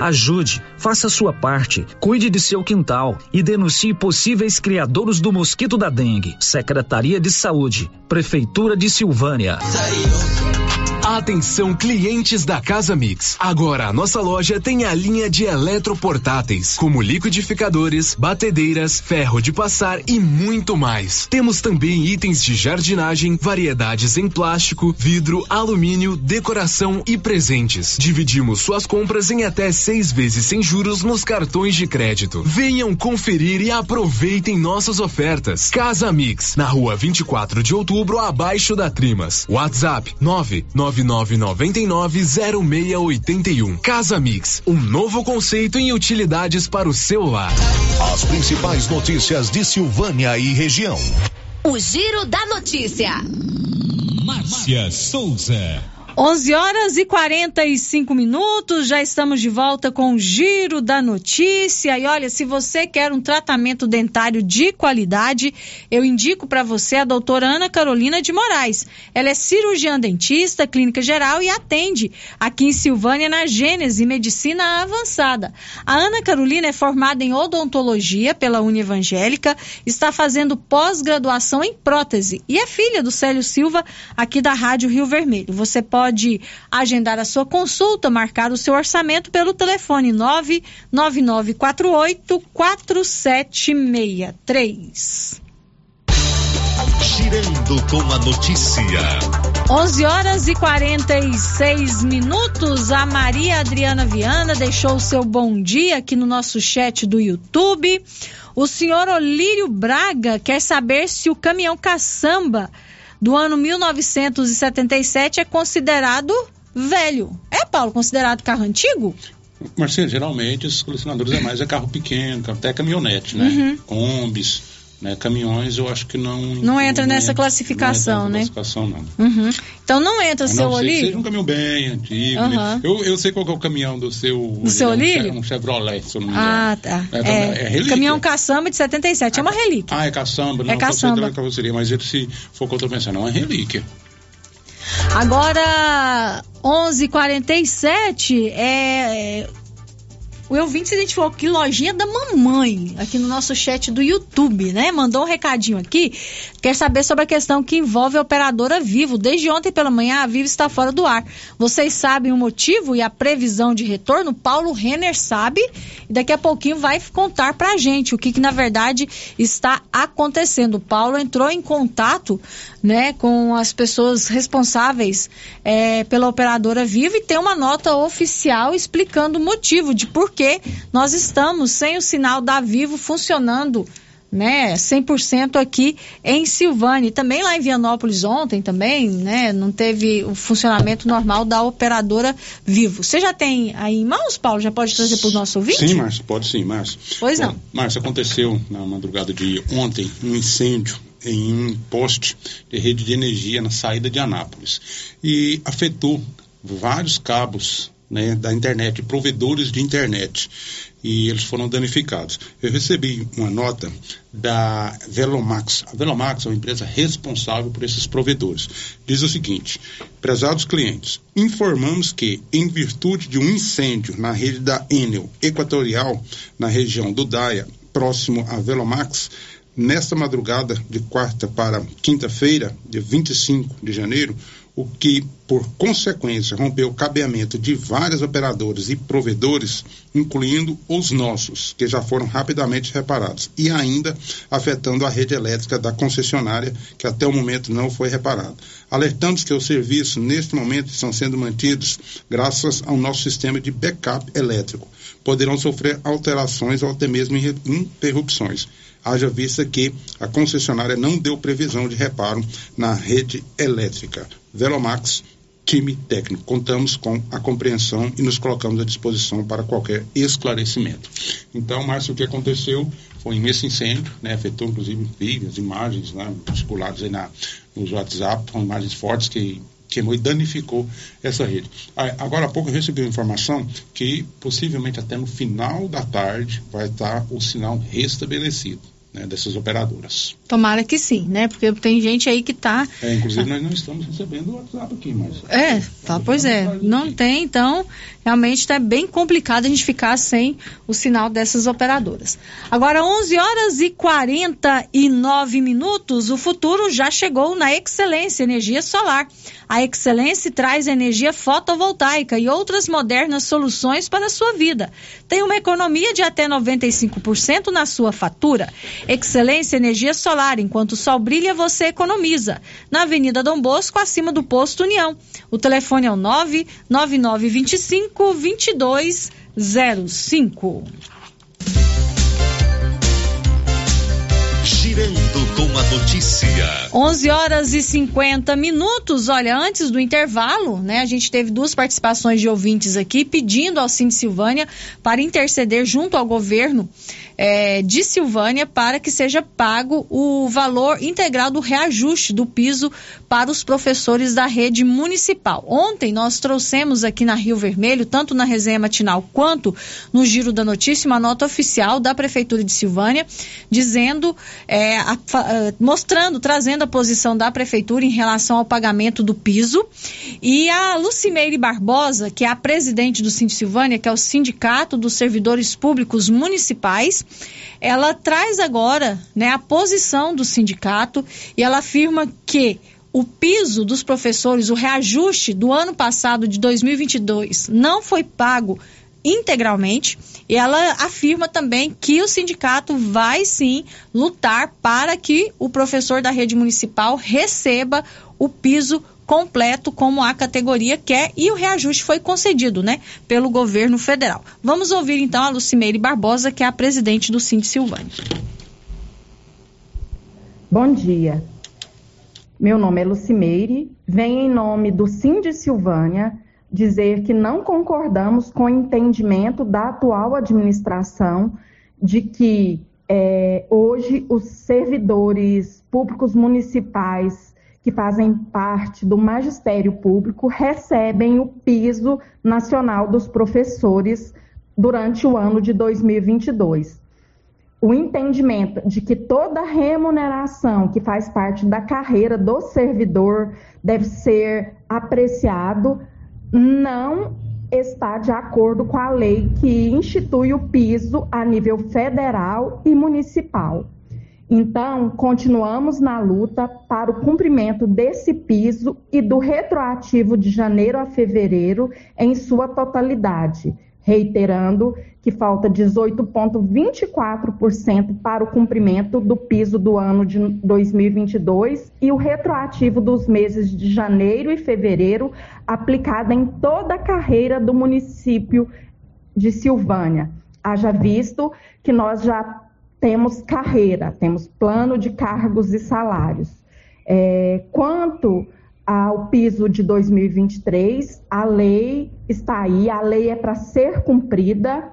Ajude, faça sua parte, cuide de seu quintal e denuncie possíveis criadouros do mosquito da dengue. Secretaria de Saúde, Prefeitura de Silvânia. Atenção clientes da Casa Mix. Agora a nossa loja tem a linha de eletroportáteis, como liquidificadores, batedeiras, ferro de passar e muito mais. Temos também itens de jardinagem, variedades em plástico, vidro, alumínio, decoração e presentes. Dividimos suas compras em até seis vezes sem juros nos cartões de crédito. Venham conferir e aproveitem nossas ofertas. Casa Mix, na rua 24 de outubro, abaixo da Trimas. WhatsApp 999990681. Casa Mix, um novo conceito em utilidades para o celular. As principais notícias de Silvânia e região. O Giro da Notícia. Márcia Souza. 11 horas e 45 minutos, já estamos de volta com o Giro da Notícia. E olha, se você quer um tratamento dentário de qualidade, eu indico para você a doutora Ana Carolina de Moraes. Ela é cirurgiã dentista, clínica geral e atende aqui em Silvânia na Gênese Medicina Avançada. A Ana Carolina é formada em odontologia pela Unievangélica, está fazendo pós-graduação em prótese e é filha do Célio Silva aqui da Rádio Rio Vermelho. Você pode pode agendar a sua consulta, marcar o seu orçamento pelo telefone 99948 4763. Girando com a notícia. 11 horas e 46 minutos. A Maria Adriana Viana deixou o seu bom dia aqui no nosso chat do YouTube. O senhor Olírio Braga quer saber se o caminhão caçamba do ano 1977 é considerado velho. É, Paulo, considerado carro antigo? Marcelo, geralmente os colecionadores é mais é carro pequeno, até caminhonete, né? Uhum. Combis, né? Caminhões eu acho que não... Não entra nessa classificação, não né? entra nessa classificação, não. Uhum. Então não entra A seu não Olírio? seja um caminhão bem antigo, Aham. né? eu, eu sei qual é o caminhão do seu... Do seu é um che- Um Chevrolet, se eu não me engano. Ah, tá. É, É, é relíquia. caminhão caçamba de 77, é uma relíquia. Ah, é caçamba, não, É caçamba. Eu carroceria, mas ele se for o que eu tô pensando, é uma relíquia. Agora, 11:47 é. O ouvinte se identificou que lojinha da mamãe, aqui no nosso chat do YouTube, né? Mandou um recadinho aqui. Quer saber sobre a questão que envolve a operadora Vivo. Desde ontem pela manhã, a Vivo está fora do ar. Vocês sabem o motivo e a previsão de retorno? Paulo Renner sabe e daqui a pouquinho vai contar pra gente o que, que na verdade está acontecendo. O Paulo entrou em contato né, com as pessoas responsáveis é, pela operadora Vivo e tem uma nota oficial explicando o motivo de por que nós estamos sem o sinal da Vivo funcionando né, 100% aqui em Silvânia. E também lá em Vianópolis ontem também, né, não teve o funcionamento normal da operadora Vivo. Você já tem aí em mãos, Paulo? Já pode trazer para o nosso ouvinte? Sim, Márcio, pode sim, Márcio. Pois não. Bom, Márcio, aconteceu na madrugada de ontem um incêndio em um poste de rede de energia na saída de Anápolis e afetou vários cabos né, da internet, provedores de internet, e eles foram danificados. Eu recebi uma nota da Velomax. A Velomax é uma empresa responsável por esses provedores. Diz o seguinte: prezados clientes, informamos que, em virtude de um incêndio na rede da Enel Equatorial, na região do Daia, próximo à Velomax, nesta madrugada de quarta para quinta-feira, dia 25 de janeiro, o que, por consequência, rompeu o cabeamento de vários operadores e provedores, incluindo os nossos, que já foram rapidamente reparados, e ainda afetando a rede elétrica da concessionária, que até o momento não foi reparada. Alertamos que os serviços, neste momento, estão sendo mantidos graças ao nosso sistema de backup elétrico. Poderão sofrer alterações ou até mesmo interrupções haja vista que a concessionária não deu previsão de reparo na rede elétrica. Velomax, time técnico. Contamos com a compreensão e nos colocamos à disposição para qualquer esclarecimento. Então, Márcio, o que aconteceu foi nesse incêndio, né, afetou inclusive vídeos, imagens né, circuladas aí na, nos WhatsApp, são imagens fortes que queimou e danificou essa rede. Ah, Agora há pouco eu recebi uma informação que possivelmente até no final da tarde vai estar o sinal restabelecido né, dessas operadoras. Tomara que sim, né? Porque tem gente aí que tá. É, inclusive, nós não estamos recebendo o WhatsApp aqui, mas. É, tá, pois é. Não tem, então, realmente está bem complicado a gente ficar sem o sinal dessas operadoras. Agora, 11 horas e 49 minutos, o futuro já chegou na Excelência Energia Solar. A Excelência traz energia fotovoltaica e outras modernas soluções para a sua vida. Tem uma economia de até 95% na sua fatura. Excelência Energia Solar, enquanto o sol brilha, você economiza. Na Avenida Dom Bosco, acima do posto União. O telefone é o 99925 2205. Girando com a notícia. 11 horas e 50 minutos. Olha, antes do intervalo, né, a gente teve duas participações de ouvintes aqui pedindo ao Cine Silvânia para interceder junto ao governo é, de Silvânia para que seja pago o valor integral do reajuste do piso para os professores da rede municipal. Ontem nós trouxemos aqui na Rio Vermelho, tanto na resenha matinal quanto no Giro da Notícia, uma nota oficial da Prefeitura de Silvânia, dizendo, é, a, a, mostrando, trazendo a posição da Prefeitura em relação ao pagamento do piso. E a Lucimeire Barbosa, que é a presidente do Sindicato Silvânia, que é o Sindicato dos Servidores Públicos Municipais, ela traz agora né, a posição do sindicato e ela afirma que o piso dos professores, o reajuste do ano passado de 2022 não foi pago integralmente e ela afirma também que o sindicato vai sim lutar para que o professor da rede municipal receba o piso completo como a categoria quer e o reajuste foi concedido, né, pelo governo federal. Vamos ouvir então a Lucimeire Barbosa, que é a presidente do Cinti Silvânia. Bom dia. Meu nome é Lucimeire, venho em nome do Cindy Silvânia dizer que não concordamos com o entendimento da atual administração de que é, hoje os servidores públicos municipais que fazem parte do magistério público recebem o piso nacional dos professores durante o ano de 2022. O entendimento de que toda remuneração que faz parte da carreira do servidor deve ser apreciado não está de acordo com a lei que institui o piso a nível federal e municipal. Então, continuamos na luta para o cumprimento desse piso e do retroativo de janeiro a fevereiro em sua totalidade, reiterando que falta 18,24% para o cumprimento do piso do ano de 2022 e o retroativo dos meses de janeiro e fevereiro aplicado em toda a carreira do município de Silvânia. Haja visto que nós já temos carreira, temos plano de cargos e salários. É, quanto ao piso de 2023, a lei está aí, a lei é para ser cumprida.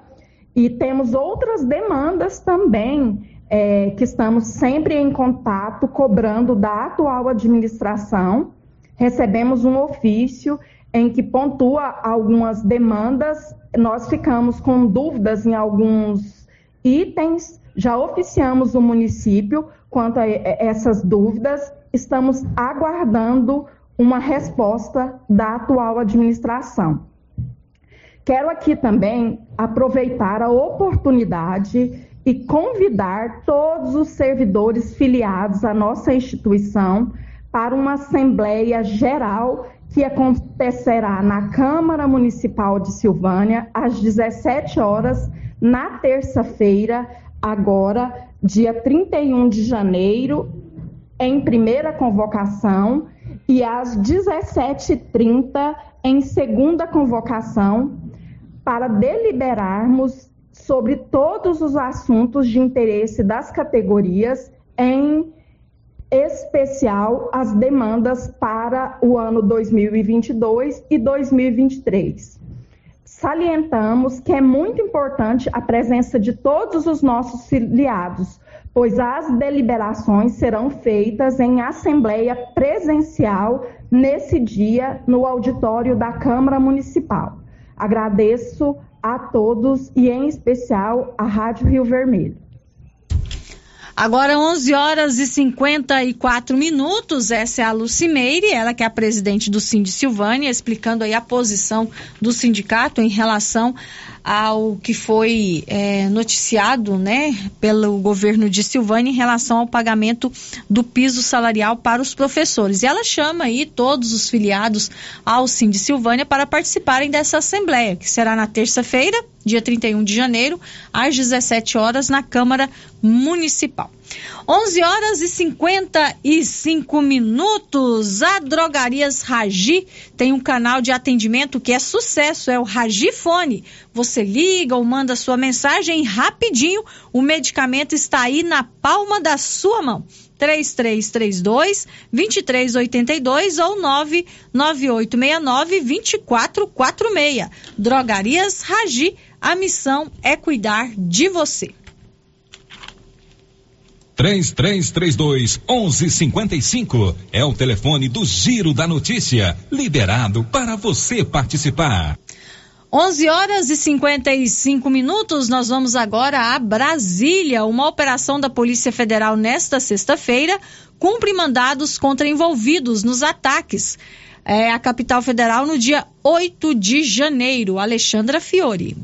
E temos outras demandas também é, que estamos sempre em contato, cobrando da atual administração. Recebemos um ofício em que pontua algumas demandas, nós ficamos com dúvidas em alguns itens. Já oficiamos o município quanto a essas dúvidas, estamos aguardando uma resposta da atual administração. Quero aqui também aproveitar a oportunidade e convidar todos os servidores filiados à nossa instituição para uma Assembleia Geral que acontecerá na Câmara Municipal de Silvânia às 17 horas, na terça-feira, agora, dia 31 de janeiro, em primeira convocação, e às 17h30 em segunda convocação, para deliberarmos sobre todos os assuntos de interesse das categorias, em especial as demandas para o ano 2022 e 2023 salientamos que é muito importante a presença de todos os nossos filiados, pois as deliberações serão feitas em assembleia presencial nesse dia no auditório da Câmara Municipal. Agradeço a todos e, em especial, à Rádio Rio Vermelho. Agora 11 horas e 54 minutos, essa é a Lucimeire, ela que é a presidente do Sind Silvânia, explicando aí a posição do sindicato em relação ao que foi é, noticiado né, pelo governo de Silvânia em relação ao pagamento do piso salarial para os professores. E ela chama aí todos os filiados ao Sim de Silvânia para participarem dessa assembleia, que será na terça-feira, dia 31 de janeiro, às 17 horas, na Câmara Municipal. 11 horas e 55 minutos. A Drogarias Ragi tem um canal de atendimento que é sucesso, é o Ragifone. Você liga ou manda sua mensagem rapidinho, o medicamento está aí na palma da sua mão. 3332 2382 ou 99869 2446. Drogarias Ragi, a missão é cuidar de você. 3332 1155 é o telefone do Giro da Notícia, liberado para você participar. 11 horas e 55 minutos, nós vamos agora a Brasília. Uma operação da Polícia Federal nesta sexta-feira cumpre mandados contra envolvidos nos ataques é, à capital federal no dia 8 de janeiro. Alexandra Fiore.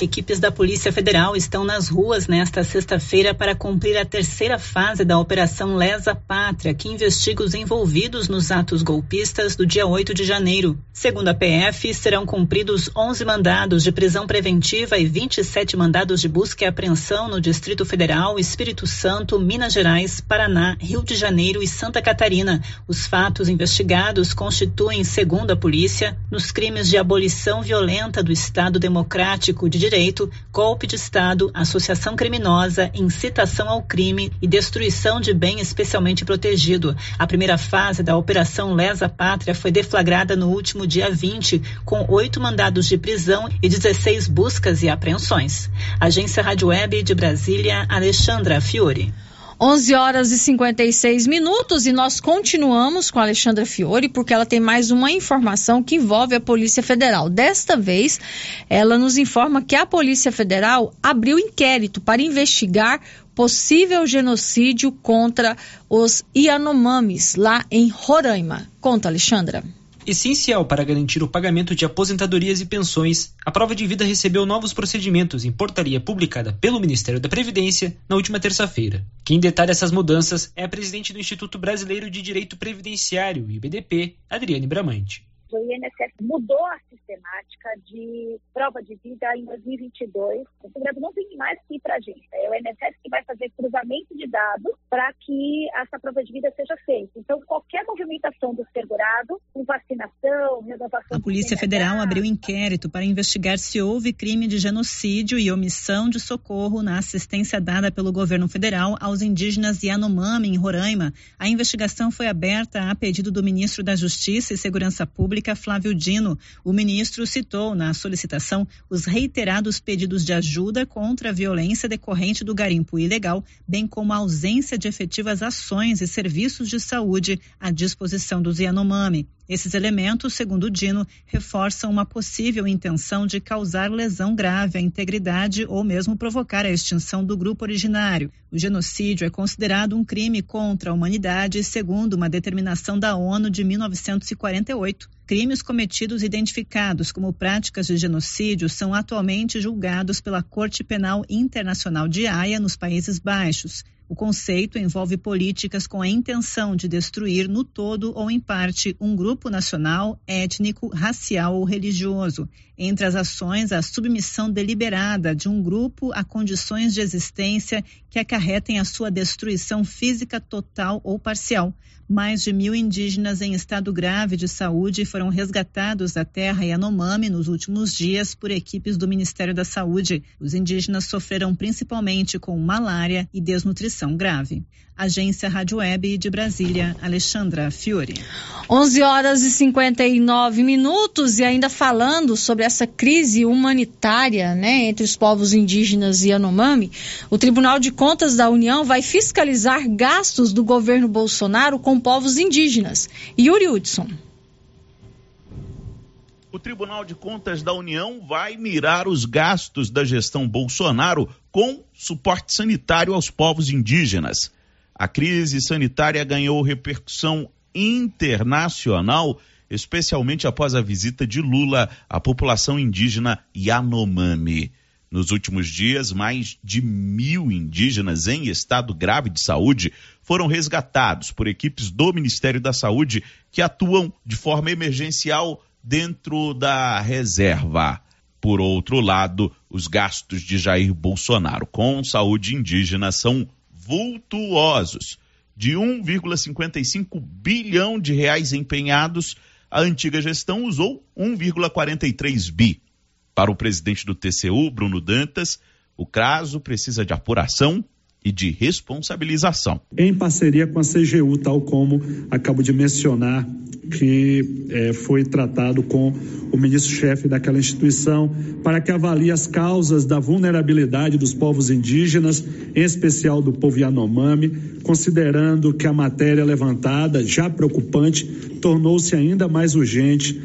Equipes da Polícia Federal estão nas ruas nesta sexta-feira para cumprir a terceira fase da Operação Lesa Pátria, que investiga os envolvidos nos atos golpistas do dia 8 de janeiro. Segundo a PF, serão cumpridos 11 mandados de prisão preventiva e 27 mandados de busca e apreensão no Distrito Federal, Espírito Santo, Minas Gerais, Paraná, Rio de Janeiro e Santa Catarina. Os fatos investigados constituem, segundo a polícia, nos crimes de abolição violenta do Estado Democrático de direito, golpe de Estado, associação criminosa, incitação ao crime e destruição de bem especialmente protegido. A primeira fase da Operação Lesa Pátria foi deflagrada no último dia 20, com oito mandados de prisão e 16 buscas e apreensões. Agência Rádio Web de Brasília, Alexandra Fiore. 11 horas e 56 minutos e nós continuamos com a Alexandra Fiore porque ela tem mais uma informação que envolve a Polícia Federal. Desta vez, ela nos informa que a Polícia Federal abriu inquérito para investigar possível genocídio contra os Yanomamis lá em Roraima. Conta, Alexandra. Essencial para garantir o pagamento de aposentadorias e pensões, a prova de vida recebeu novos procedimentos em portaria publicada pelo Ministério da Previdência na última terça-feira. Quem detalha essas mudanças é a presidente do Instituto Brasileiro de Direito Previdenciário, IBDP, Adriane Bramante o INSS mudou a sistemática de prova de vida em 2022. O segredo não tem mais que ir para a gente. É o INSS que vai fazer cruzamento de dados para que essa prova de vida seja feita. Então, qualquer movimentação do segurado, com vacinação, renovação... A Polícia Federal abriu inquérito para investigar se houve crime de genocídio e omissão de socorro na assistência dada pelo governo federal aos indígenas Yanomami, em Roraima. A investigação foi aberta a pedido do ministro da Justiça e Segurança Pública Pública Flávio Dino. O ministro citou na solicitação os reiterados pedidos de ajuda contra a violência decorrente do garimpo ilegal, bem como a ausência de efetivas ações e serviços de saúde à disposição dos Yanomami. Esses elementos, segundo Dino, reforçam uma possível intenção de causar lesão grave à integridade ou mesmo provocar a extinção do grupo originário. O genocídio é considerado um crime contra a humanidade, segundo uma determinação da ONU de 1948. Crimes cometidos identificados como práticas de genocídio são atualmente julgados pela Corte Penal Internacional de Haia, nos Países Baixos. O conceito envolve políticas com a intenção de destruir no todo ou em parte um grupo nacional, étnico, racial ou religioso. Entre as ações, a submissão deliberada de um grupo a condições de existência que acarretem a sua destruição física total ou parcial. Mais de mil indígenas em estado grave de saúde foram resgatados da terra Yanomami nos últimos dias por equipes do Ministério da Saúde. Os indígenas sofreram principalmente com malária e desnutrição grave. Agência Rádio Web de Brasília, Alexandra Fiore. 11 horas e 59 minutos e ainda falando sobre essa crise humanitária, né, entre os povos indígenas e Yanomami, o Tribunal de Contas da União vai fiscalizar gastos do governo Bolsonaro com povos indígenas. Yuri Hudson. O Tribunal de Contas da União vai mirar os gastos da gestão Bolsonaro com suporte sanitário aos povos indígenas. A crise sanitária ganhou repercussão internacional, especialmente após a visita de Lula à população indígena Yanomami. Nos últimos dias, mais de mil indígenas em estado grave de saúde foram resgatados por equipes do Ministério da Saúde que atuam de forma emergencial dentro da reserva. Por outro lado, os gastos de Jair Bolsonaro com saúde indígena são vultuosos. De 1,55 bilhão de reais empenhados, a antiga gestão usou 1,43 bi. Para o presidente do TCU, Bruno Dantas, o caso precisa de apuração e de responsabilização. Em parceria com a CGU, tal como acabo de mencionar, que é, foi tratado com o ministro-chefe daquela instituição, para que avalie as causas da vulnerabilidade dos povos indígenas, em especial do povo Yanomami, considerando que a matéria levantada, já preocupante, tornou-se ainda mais urgente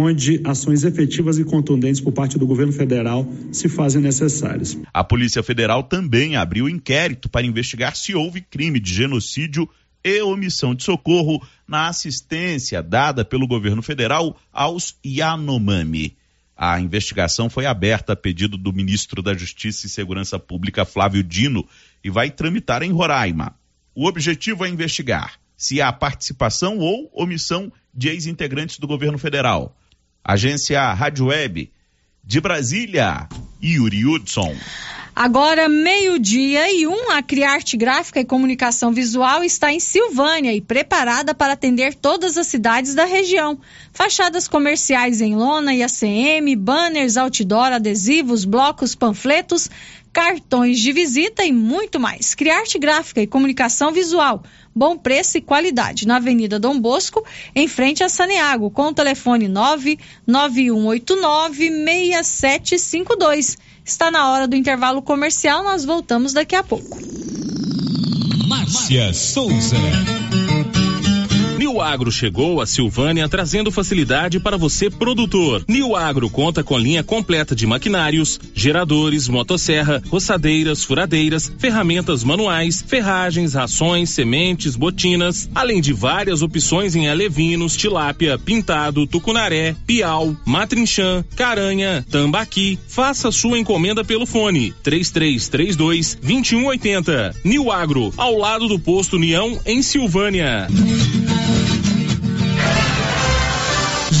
onde ações efetivas e contundentes por parte do governo federal se fazem necessárias. A Polícia Federal também abriu inquérito para investigar se houve crime de genocídio e omissão de socorro na assistência dada pelo governo federal aos Yanomami. A investigação foi aberta a pedido do ministro da Justiça e Segurança Pública, Flávio Dino, e vai tramitar em Roraima. O objetivo é investigar se há participação ou omissão de ex-integrantes do governo federal. Agência Rádio Web de Brasília, Yuri Hudson. Agora, meio-dia e um, a Criarte Gráfica e Comunicação Visual está em Silvânia e preparada para atender todas as cidades da região. Fachadas comerciais em lona e ACM, banners, outdoor, adesivos, blocos, panfletos, cartões de visita e muito mais. Criarte Gráfica e Comunicação Visual. Bom preço e qualidade. Na Avenida Dom Bosco, em frente a Saneago, com o telefone 991896752. Está na hora do intervalo comercial, nós voltamos daqui a pouco. Márcia Souza. New Agro chegou a Silvânia trazendo facilidade para você produtor. New Agro conta com linha completa de maquinários, geradores, motosserra, roçadeiras, furadeiras, ferramentas manuais, ferragens, rações, sementes, botinas, além de várias opções em alevinos, tilápia, pintado, tucunaré, piau, matrinchã, caranha, tambaqui. Faça sua encomenda pelo fone 3332 2180. New Agro, ao lado do posto União em Silvânia.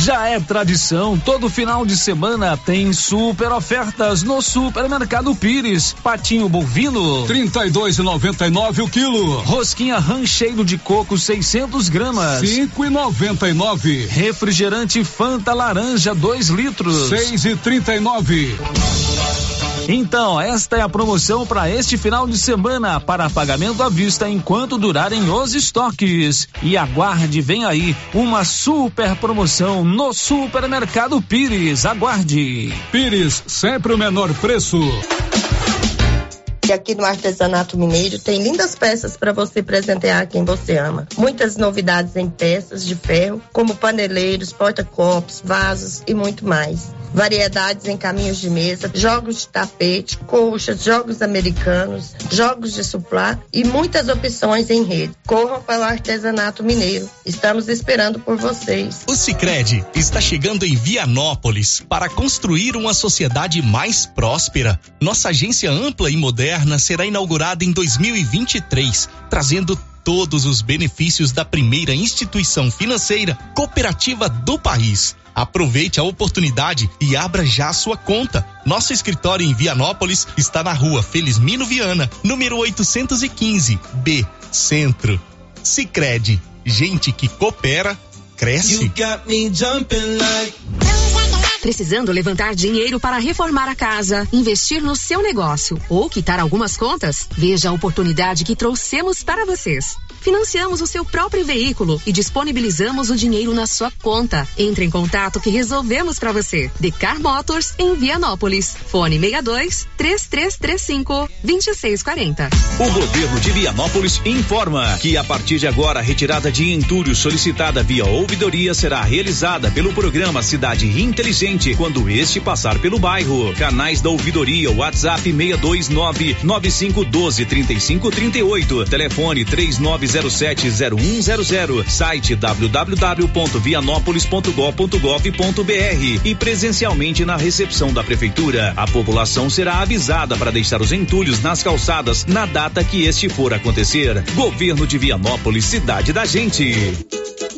Já é tradição, todo final de semana tem super ofertas no Supermercado Pires. Patinho bovino, 32,99 o quilo. Rosquinha rancheiro de coco 600 gramas, 5,99. Refrigerante Fanta laranja 2 litros, 6,39. Então, esta é a promoção para este final de semana para pagamento à vista enquanto durarem os estoques. E aguarde, vem aí, uma super promoção no Supermercado Pires. Aguarde. Pires, sempre o menor preço. E aqui no Artesanato Mineiro tem lindas peças para você presentear quem você ama. Muitas novidades em peças de ferro, como paneleiros, porta-copos, vasos e muito mais variedades em caminhos de mesa, jogos de tapete, colchas, jogos americanos, jogos de suplá e muitas opções em rede. Corram para o artesanato mineiro. Estamos esperando por vocês. O Sicredi está chegando em Vianópolis para construir uma sociedade mais próspera. Nossa agência ampla e moderna será inaugurada em 2023, trazendo todos os benefícios da primeira instituição financeira cooperativa do país. Aproveite a oportunidade e abra já sua conta. Nosso escritório em Vianópolis está na rua Felizmino Viana, número 815, B, Centro. Sicredi, gente que coopera, cresce. Precisando levantar dinheiro para reformar a casa, investir no seu negócio ou quitar algumas contas? Veja a oportunidade que trouxemos para vocês. Financiamos o seu próprio veículo e disponibilizamos o dinheiro na sua conta. Entre em contato que resolvemos para você. Decar Motors em Vianópolis. Fone 62 3335 2640. O governo de Vianópolis informa que a partir de agora a retirada de entulho solicitada via ouvidoria será realizada pelo programa Cidade Inteligente quando este passar pelo bairro. Canais da ouvidoria WhatsApp 629 9512 3538. Telefone 39 9070100, site www.vianopolis.gov.br e presencialmente na recepção da prefeitura. A população será avisada para deixar os entulhos nas calçadas na data que este for acontecer. Governo de Vianópolis, cidade da gente.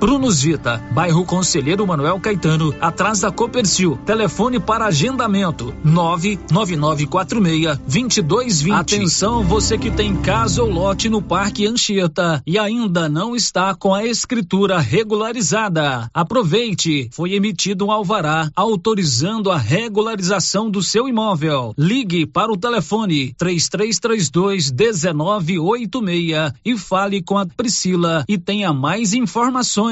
Brunos Vita, bairro Conselheiro Manuel Caetano, atrás da Copercil. Telefone para agendamento: 99946 2220. Atenção, você que tem casa ou lote no Parque Anchieta e ainda não está com a escritura regularizada. Aproveite, foi emitido um alvará autorizando a regularização do seu imóvel. Ligue para o telefone 3332 1986 e fale com a Priscila e tenha mais informações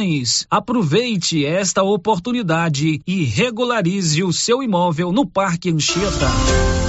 Aproveite esta oportunidade e regularize o seu imóvel no Parque Anchieta.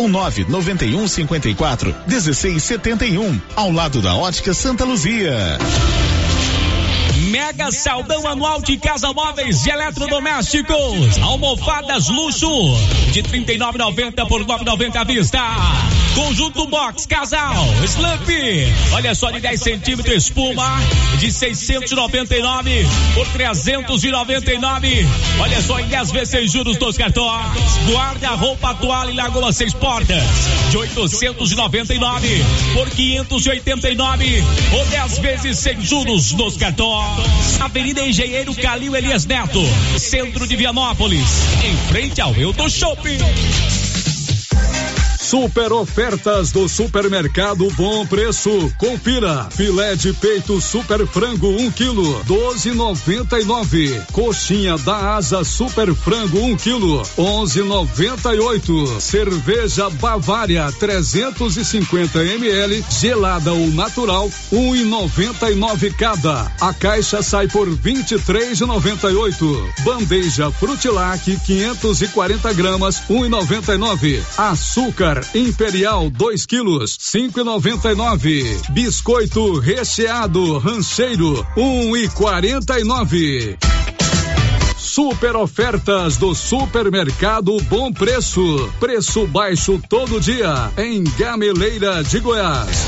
ou 991 54 1671, ao lado da Ótica Santa Luzia. Mega Saldão Anual de Casa Móveis e Eletrodomésticos. Almofadas luxo de 39,90 por 9,90 à vista. Conjunto box casal Slump. Olha só de 10 centímetros espuma de 699 por 399. Olha só em 10 vezes sem juros dos cartões. Guarda roupa toalha e lagoa seis portas de 899 por 589 ou 10 vezes sem juros nos cartões. Avenida Engenheiro Calil Elias Neto, centro de Vianópolis, em frente ao Euto Shopping. Super ofertas do Supermercado Bom Preço. Confira. Filé de peito Super Frango 1 um quilo, 12,99. Coxinha da Asa Super Frango 1 um quilo, 11,98. Cerveja Bavária 350 ml, gelada ou natural, 1,99 cada. A caixa sai por 23,98. Bandeja Frutilac 540 gramas, 1,99. Açúcar Imperial 2 quilos, 5,99. Biscoito recheado rancheiro, 1,49. Super ofertas do Supermercado Bom Preço. Preço baixo todo dia em Gameleira de Goiás.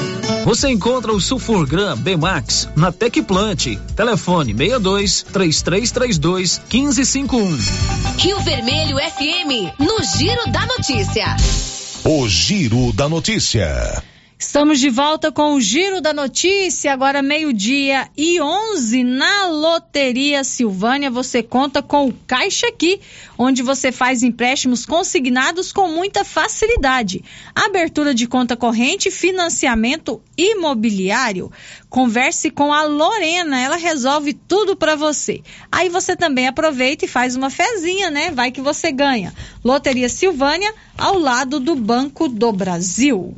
Você encontra o Sulfurgram B-Max na Tecplant. Telefone 62 3332 1551. Rio Vermelho FM, no Giro da Notícia. O Giro da Notícia. Estamos de volta com o Giro da Notícia, agora meio-dia e 11 na Loteria Silvânia. Você conta com o Caixa Aqui, onde você faz empréstimos consignados com muita facilidade. Abertura de conta corrente, financiamento imobiliário. Converse com a Lorena, ela resolve tudo para você. Aí você também aproveita e faz uma fezinha, né? Vai que você ganha. Loteria Silvânia, ao lado do Banco do Brasil.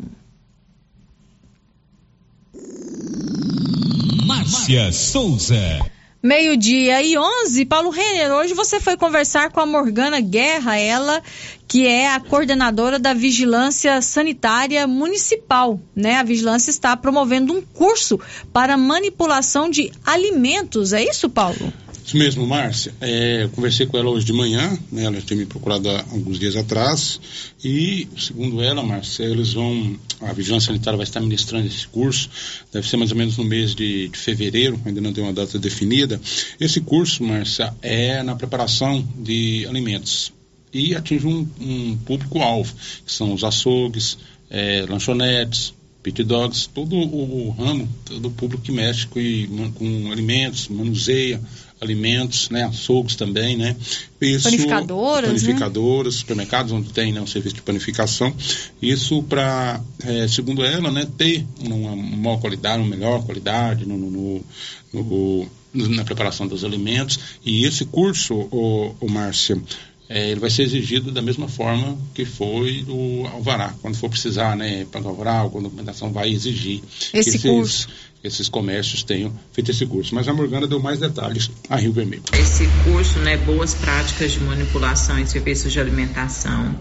Márcia Souza. Meio-dia e 11, Paulo Renner, hoje você foi conversar com a Morgana Guerra, ela que é a coordenadora da Vigilância Sanitária Municipal, né? A Vigilância está promovendo um curso para manipulação de alimentos, é isso, Paulo? Isso mesmo, Márcia. É, conversei com ela hoje de manhã, né? ela tinha me procurado há alguns dias atrás, e segundo ela, Márcia, eles vão, a Vigilância Sanitária vai estar ministrando esse curso, deve ser mais ou menos no mês de, de fevereiro, ainda não tem uma data definida. Esse curso, Márcia, é na preparação de alimentos e atinge um, um público-alvo, que são os açougues, é, lanchonetes, pit dogs, todo o, o ramo do público que mexe com, com alimentos, manuseia alimentos, né, açougues também, né? Isso, panificadoras, panificadoras, né? supermercados onde tem né, um serviço de panificação. Isso para, é, segundo ela, né, ter uma, maior qualidade, uma melhor qualidade no, no, no, na preparação dos alimentos. E esse curso, o, o Márcia, é, ele vai ser exigido da mesma forma que foi o alvará, quando for precisar, né, para o alvará, quando a documentação vai exigir. Esse esses, curso esses comércios tenham feito esse curso. Mas a Morgana deu mais detalhes a Rio Vermelho. Esse curso, né, Boas Práticas de Manipulação em Serviços de Alimentação,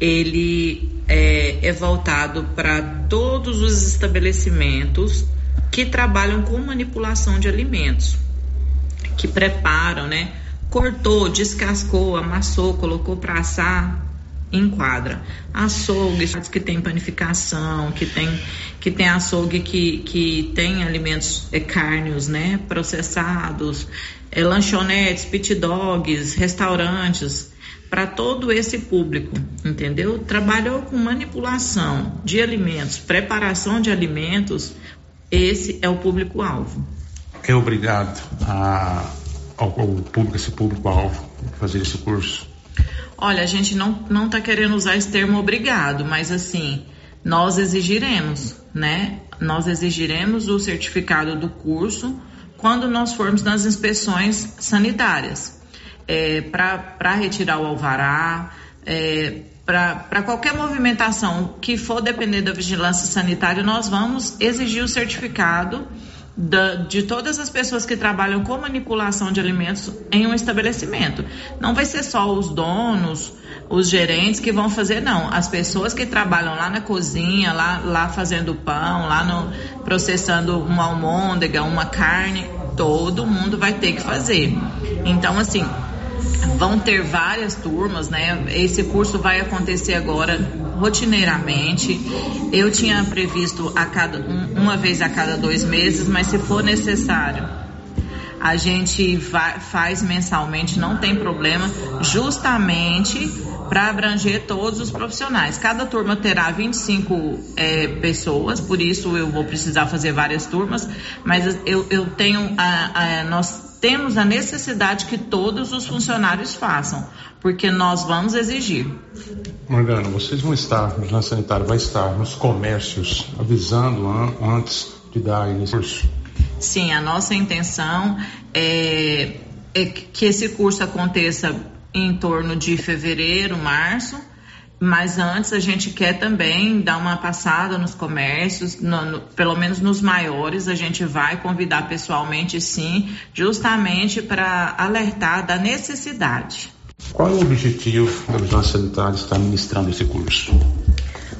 ele é, é voltado para todos os estabelecimentos que trabalham com manipulação de alimentos, que preparam, né? Cortou, descascou, amassou, colocou para assar, enquadra. Açougues que tem panificação, que tem, que tem açougue que, que tem alimentos é, cárneos, né, processados, é, lanchonetes, pit dogs, restaurantes, para todo esse público, entendeu? Trabalhou com manipulação de alimentos, preparação de alimentos, esse é o público-alvo. É obrigado a, ao, ao público, esse público-alvo, fazer esse curso? Olha, a gente não não está querendo usar esse termo obrigado, mas assim nós exigiremos, né? Nós exigiremos o certificado do curso quando nós formos nas inspeções sanitárias. é, para retirar o alvará, é, para qualquer movimentação que for depender da vigilância sanitária, nós vamos exigir o certificado da, de todas as pessoas que trabalham com manipulação de alimentos em um estabelecimento. Não vai ser só os donos, os gerentes que vão fazer, não. As pessoas que trabalham lá na cozinha, lá, lá fazendo pão, lá no, processando uma almôndega, uma carne, todo mundo vai ter que fazer. Então, assim, vão ter várias turmas, né? Esse curso vai acontecer agora rotineiramente. Eu tinha previsto a cada um, uma vez a cada dois meses, mas se for necessário, a gente vai, faz mensalmente, não tem problema, justamente para abranger todos os profissionais. Cada turma terá 25 é, pessoas, por isso eu vou precisar fazer várias turmas, mas eu, eu tenho a, a, nós temos a necessidade que todos os funcionários façam, porque nós vamos exigir. Morgana, vocês vão estar, o vigilância sanitária vai estar nos comércios avisando an antes de dar esse curso? Sim, a nossa intenção é, é que esse curso aconteça em torno de fevereiro, março, mas antes a gente quer também dar uma passada nos comércios, no, no, pelo menos nos maiores, a gente vai convidar pessoalmente sim, justamente para alertar da necessidade. Qual é o objetivo da Vigilância Sanitária estar ministrando esse curso?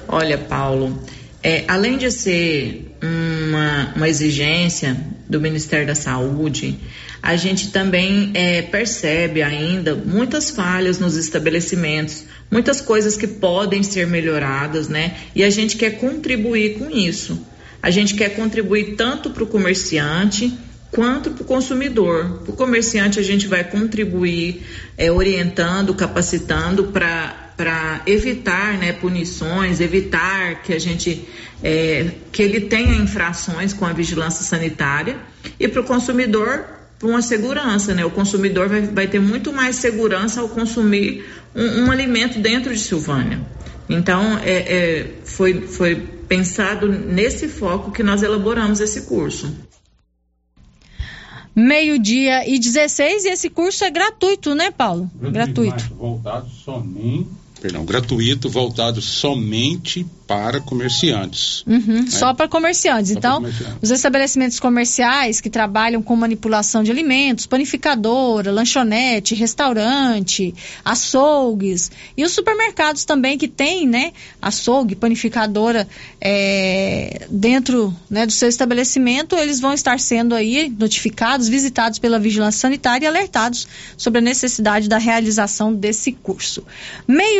Olha, Paulo, é, além de ser uma, uma exigência do Ministério da Saúde, a gente também é, percebe ainda muitas falhas nos estabelecimentos, muitas coisas que podem ser melhoradas, né? E a gente quer contribuir com isso. A gente quer contribuir tanto para o comerciante quanto para o consumidor. Para o comerciante, a gente vai contribuir é, orientando, capacitando para para evitar né, punições, evitar que a gente é, que ele tenha infrações com a vigilância sanitária e para o consumidor uma segurança, né? O consumidor vai, vai ter muito mais segurança ao consumir um, um alimento dentro de Silvânia. Então, é, é, foi, foi pensado nesse foco que nós elaboramos esse curso. Meio-dia e 16, e esse curso é gratuito, né, Paulo? Gratuito. Voltado somente perdão, gratuito voltado somente para comerciantes. Uhum, né? Só para comerciantes. Só então, comerciantes. os estabelecimentos comerciais que trabalham com manipulação de alimentos, panificadora, lanchonete, restaurante, açougues e os supermercados também que tem, né, açougue, panificadora é, dentro né, do seu estabelecimento, eles vão estar sendo aí notificados, visitados pela vigilância sanitária e alertados sobre a necessidade da realização desse curso.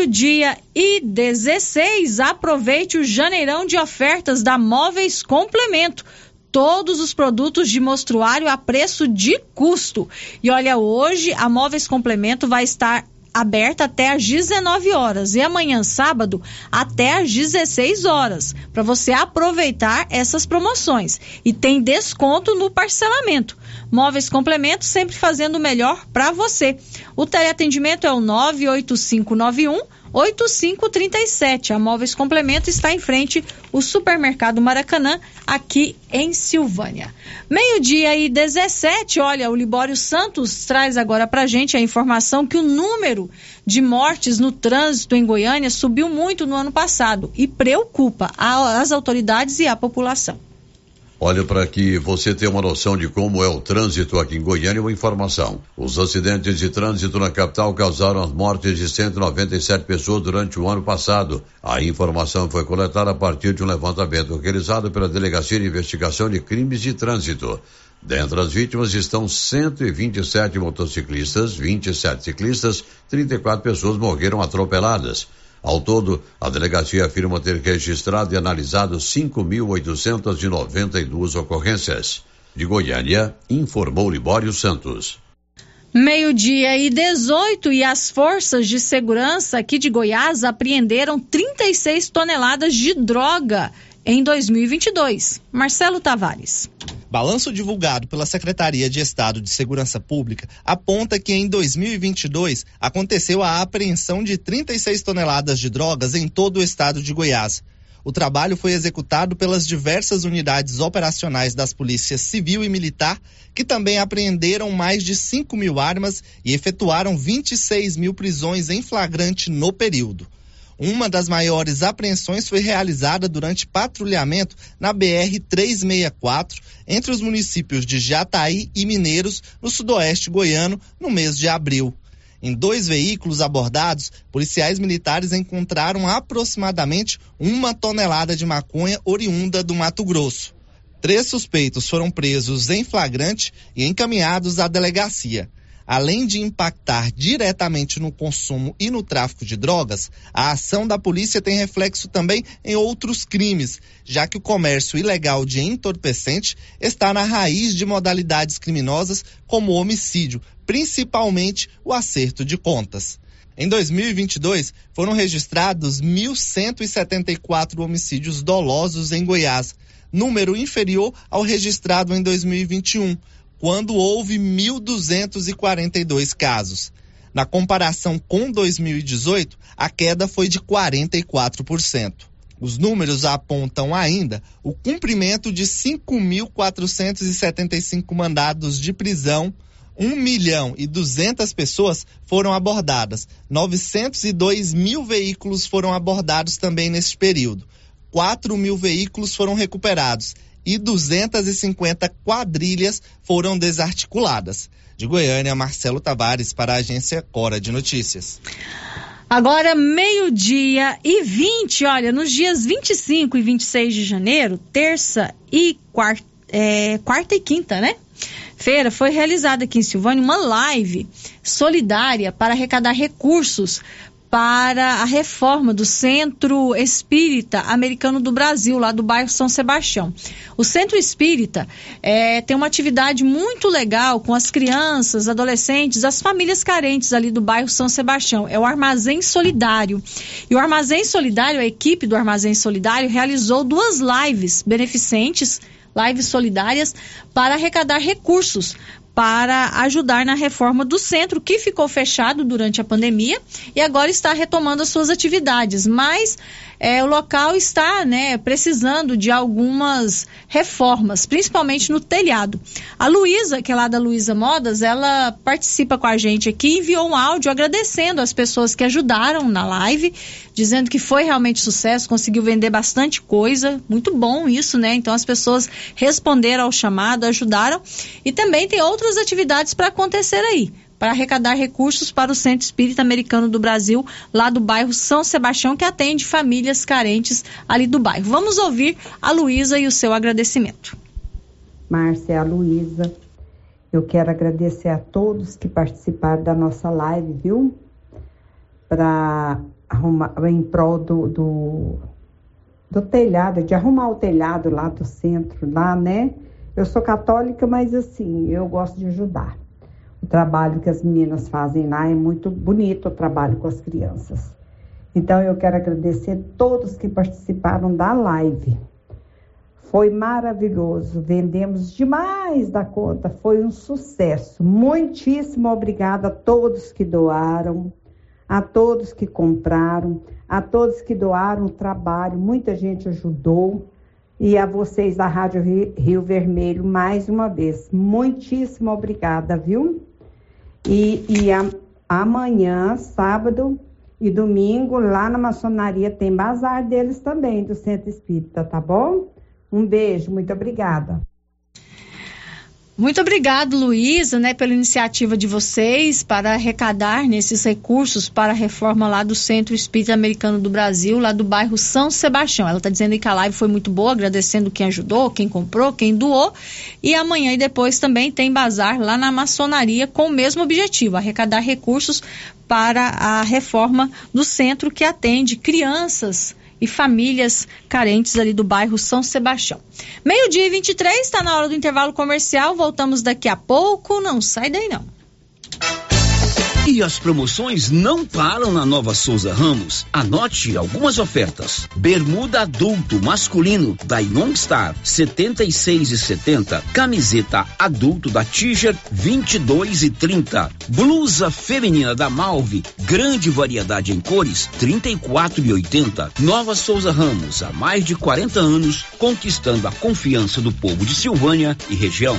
Meio-dia e 16, aproveite o janeirão de ofertas da Móveis Complemento todos os produtos de mostruário a preço de custo. E olha, hoje a Móveis Complemento vai estar aberta até às 19 horas e amanhã sábado até às 16 horas para você aproveitar essas promoções e tem desconto no parcelamento. Móveis Complemento sempre fazendo o melhor para você. O teleatendimento é o 98591 8537. A Móveis Complemento está em frente o Supermercado Maracanã, aqui em Silvânia. Meio-dia e 17, olha, o Libório Santos traz agora para gente a informação que o número de mortes no trânsito em Goiânia subiu muito no ano passado e preocupa as autoridades e a população. Olha, para que você tenha uma noção de como é o trânsito aqui em Goiânia, uma informação. Os acidentes de trânsito na capital causaram as mortes de 197 pessoas durante o ano passado. A informação foi coletada a partir de um levantamento realizado pela Delegacia de Investigação de Crimes de Trânsito. Dentre as vítimas estão 127 motociclistas, 27 ciclistas, 34 pessoas morreram atropeladas. Ao todo, a delegacia afirma ter registrado e analisado 5.892 ocorrências. De Goiânia, informou Libório Santos. Meio-dia e 18 e as forças de segurança aqui de Goiás apreenderam 36 toneladas de droga em 2022. Marcelo Tavares. Balanço divulgado pela Secretaria de Estado de Segurança Pública aponta que em 2022 aconteceu a apreensão de 36 toneladas de drogas em todo o estado de Goiás. O trabalho foi executado pelas diversas unidades operacionais das polícias civil e militar, que também apreenderam mais de 5 mil armas e efetuaram 26 mil prisões em flagrante no período. Uma das maiores apreensões foi realizada durante patrulhamento na BR-364, entre os municípios de Jataí e Mineiros, no sudoeste goiano, no mês de abril. Em dois veículos abordados, policiais militares encontraram aproximadamente uma tonelada de maconha oriunda do Mato Grosso. Três suspeitos foram presos em flagrante e encaminhados à delegacia. Além de impactar diretamente no consumo e no tráfico de drogas, a ação da polícia tem reflexo também em outros crimes, já que o comércio ilegal de entorpecente está na raiz de modalidades criminosas como homicídio, principalmente o acerto de contas. Em 2022, foram registrados 1.174 homicídios dolosos em Goiás, número inferior ao registrado em 2021 quando houve 1.242 casos. Na comparação com 2018, a queda foi de 44%. Os números apontam ainda o cumprimento de 5.475 mandados de prisão, 1 milhão e 200 pessoas foram abordadas, 902 mil veículos foram abordados também nesse período, 4 mil veículos foram recuperados e 250 quadrilhas foram desarticuladas. De Goiânia, Marcelo Tavares para a agência Cora de Notícias. Agora, meio-dia e 20, olha, nos dias 25 e 26 de janeiro, terça e quarta, é, quarta e quinta, né? Feira foi realizada aqui em Silvânia uma live solidária para arrecadar recursos para a reforma do Centro Espírita Americano do Brasil, lá do bairro São Sebastião. O Centro Espírita é, tem uma atividade muito legal com as crianças, adolescentes, as famílias carentes ali do bairro São Sebastião. É o Armazém Solidário. E o Armazém Solidário, a equipe do Armazém Solidário, realizou duas lives beneficentes lives solidárias para arrecadar recursos para ajudar na reforma do centro, que ficou fechado durante a pandemia e agora está retomando as suas atividades. Mas é, o local está né, precisando de algumas reformas, principalmente no telhado. A Luísa, que é lá da Luísa Modas, ela participa com a gente aqui enviou um áudio agradecendo as pessoas que ajudaram na live, dizendo que foi realmente sucesso, conseguiu vender bastante coisa, muito bom isso, né? Então as pessoas responderam ao chamado, ajudaram e também tem outras atividades para acontecer aí para arrecadar recursos para o Centro Espírita Americano do Brasil, lá do bairro São Sebastião, que atende famílias carentes ali do bairro. Vamos ouvir a Luísa e o seu agradecimento. Márcia, a Luísa, eu quero agradecer a todos que participaram da nossa live, viu? Para arrumar, em prol do, do, do telhado, de arrumar o telhado lá do centro, lá, né? Eu sou católica, mas assim, eu gosto de ajudar. O trabalho que as meninas fazem lá é muito bonito o trabalho com as crianças. Então eu quero agradecer todos que participaram da live. Foi maravilhoso, vendemos demais da conta, foi um sucesso. Muitíssimo obrigada a todos que doaram, a todos que compraram, a todos que doaram o trabalho, muita gente ajudou. E a vocês da Rádio Rio Vermelho, mais uma vez, muitíssimo obrigada, viu? E, e a, amanhã, sábado e domingo, lá na maçonaria tem bazar deles também, do Centro Espírita, tá bom? Um beijo, muito obrigada. Muito obrigado, Luísa, né, pela iniciativa de vocês para arrecadar nesses recursos para a reforma lá do Centro Espírita Americano do Brasil, lá do bairro São Sebastião. Ela está dizendo que a live foi muito boa, agradecendo quem ajudou, quem comprou, quem doou. E amanhã e depois também tem bazar lá na maçonaria com o mesmo objetivo, arrecadar recursos para a reforma do centro que atende crianças e famílias carentes ali do bairro São Sebastião. Meio-dia e 23, está na hora do intervalo comercial. Voltamos daqui a pouco. Não sai daí, não. E as promoções não param na Nova Souza Ramos. Anote algumas ofertas. Bermuda adulto masculino da Youngstar 76 e 70. Camiseta adulto da Tiger 22 e 30. Blusa feminina da Malve, grande variedade em cores 34 e 80. Nova Souza Ramos, há mais de 40 anos, conquistando a confiança do povo de Silvânia e região.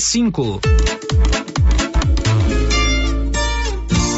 cinco.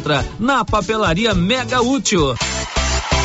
encontra na Papelaria Mega Útil.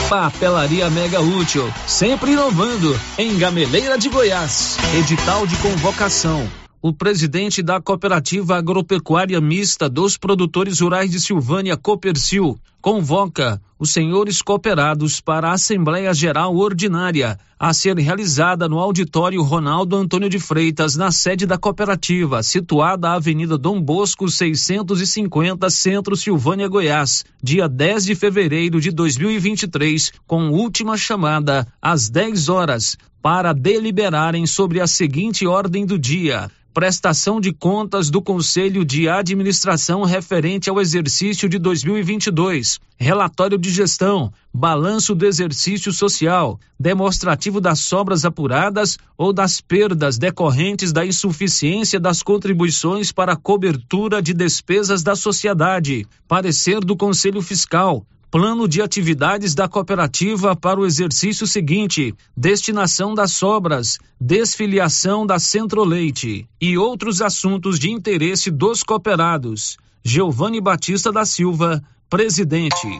Papelaria Mega Útil, sempre inovando, em Gameleira de Goiás. Edital de convocação. O presidente da Cooperativa Agropecuária Mista dos Produtores Rurais de Silvânia, Copercil, convoca os senhores cooperados para a Assembleia Geral Ordinária a ser realizada no auditório Ronaldo Antônio de Freitas, na sede da cooperativa, situada à Avenida Dom Bosco 650, Centro Silvânia, Goiás, dia 10 de fevereiro de 2023, com última chamada às 10 horas, para deliberarem sobre a seguinte ordem do dia: prestação de contas do Conselho de Administração referente ao exercício de 2022, relatório de gestão, balanço do exercício social, demonstrativo das sobras apuradas ou das perdas decorrentes da insuficiência das contribuições para a cobertura de despesas da sociedade, parecer do Conselho Fiscal, Plano de atividades da cooperativa para o exercício seguinte: destinação das sobras, desfiliação da Centro-Leite e outros assuntos de interesse dos cooperados. Giovanni Batista da Silva, presidente.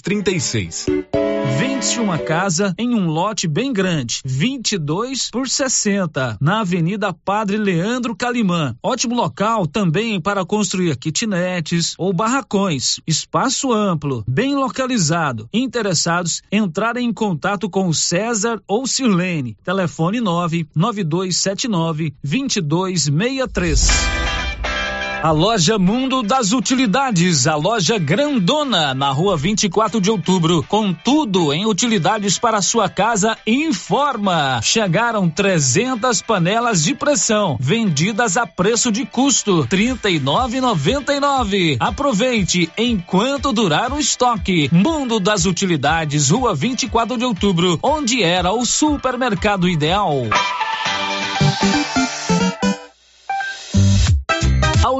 36. Vende-se uma casa em um lote bem grande, 22 por 60, na Avenida Padre Leandro Calimã. Ótimo local também para construir kitnetes ou barracões. Espaço amplo, bem localizado. Interessados, entrarem em contato com César ou Sirlene. Telefone 9 9279 2263. A loja Mundo das Utilidades, a loja grandona na rua 24 de outubro, com tudo em utilidades para sua casa, informa. Chegaram 300 panelas de pressão, vendidas a preço de custo, R$ 39,99. Aproveite enquanto durar o estoque. Mundo das Utilidades, rua 24 de outubro, onde era o supermercado ideal.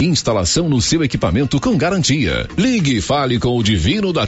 Instalação no seu equipamento com garantia. Ligue e fale com o Divino da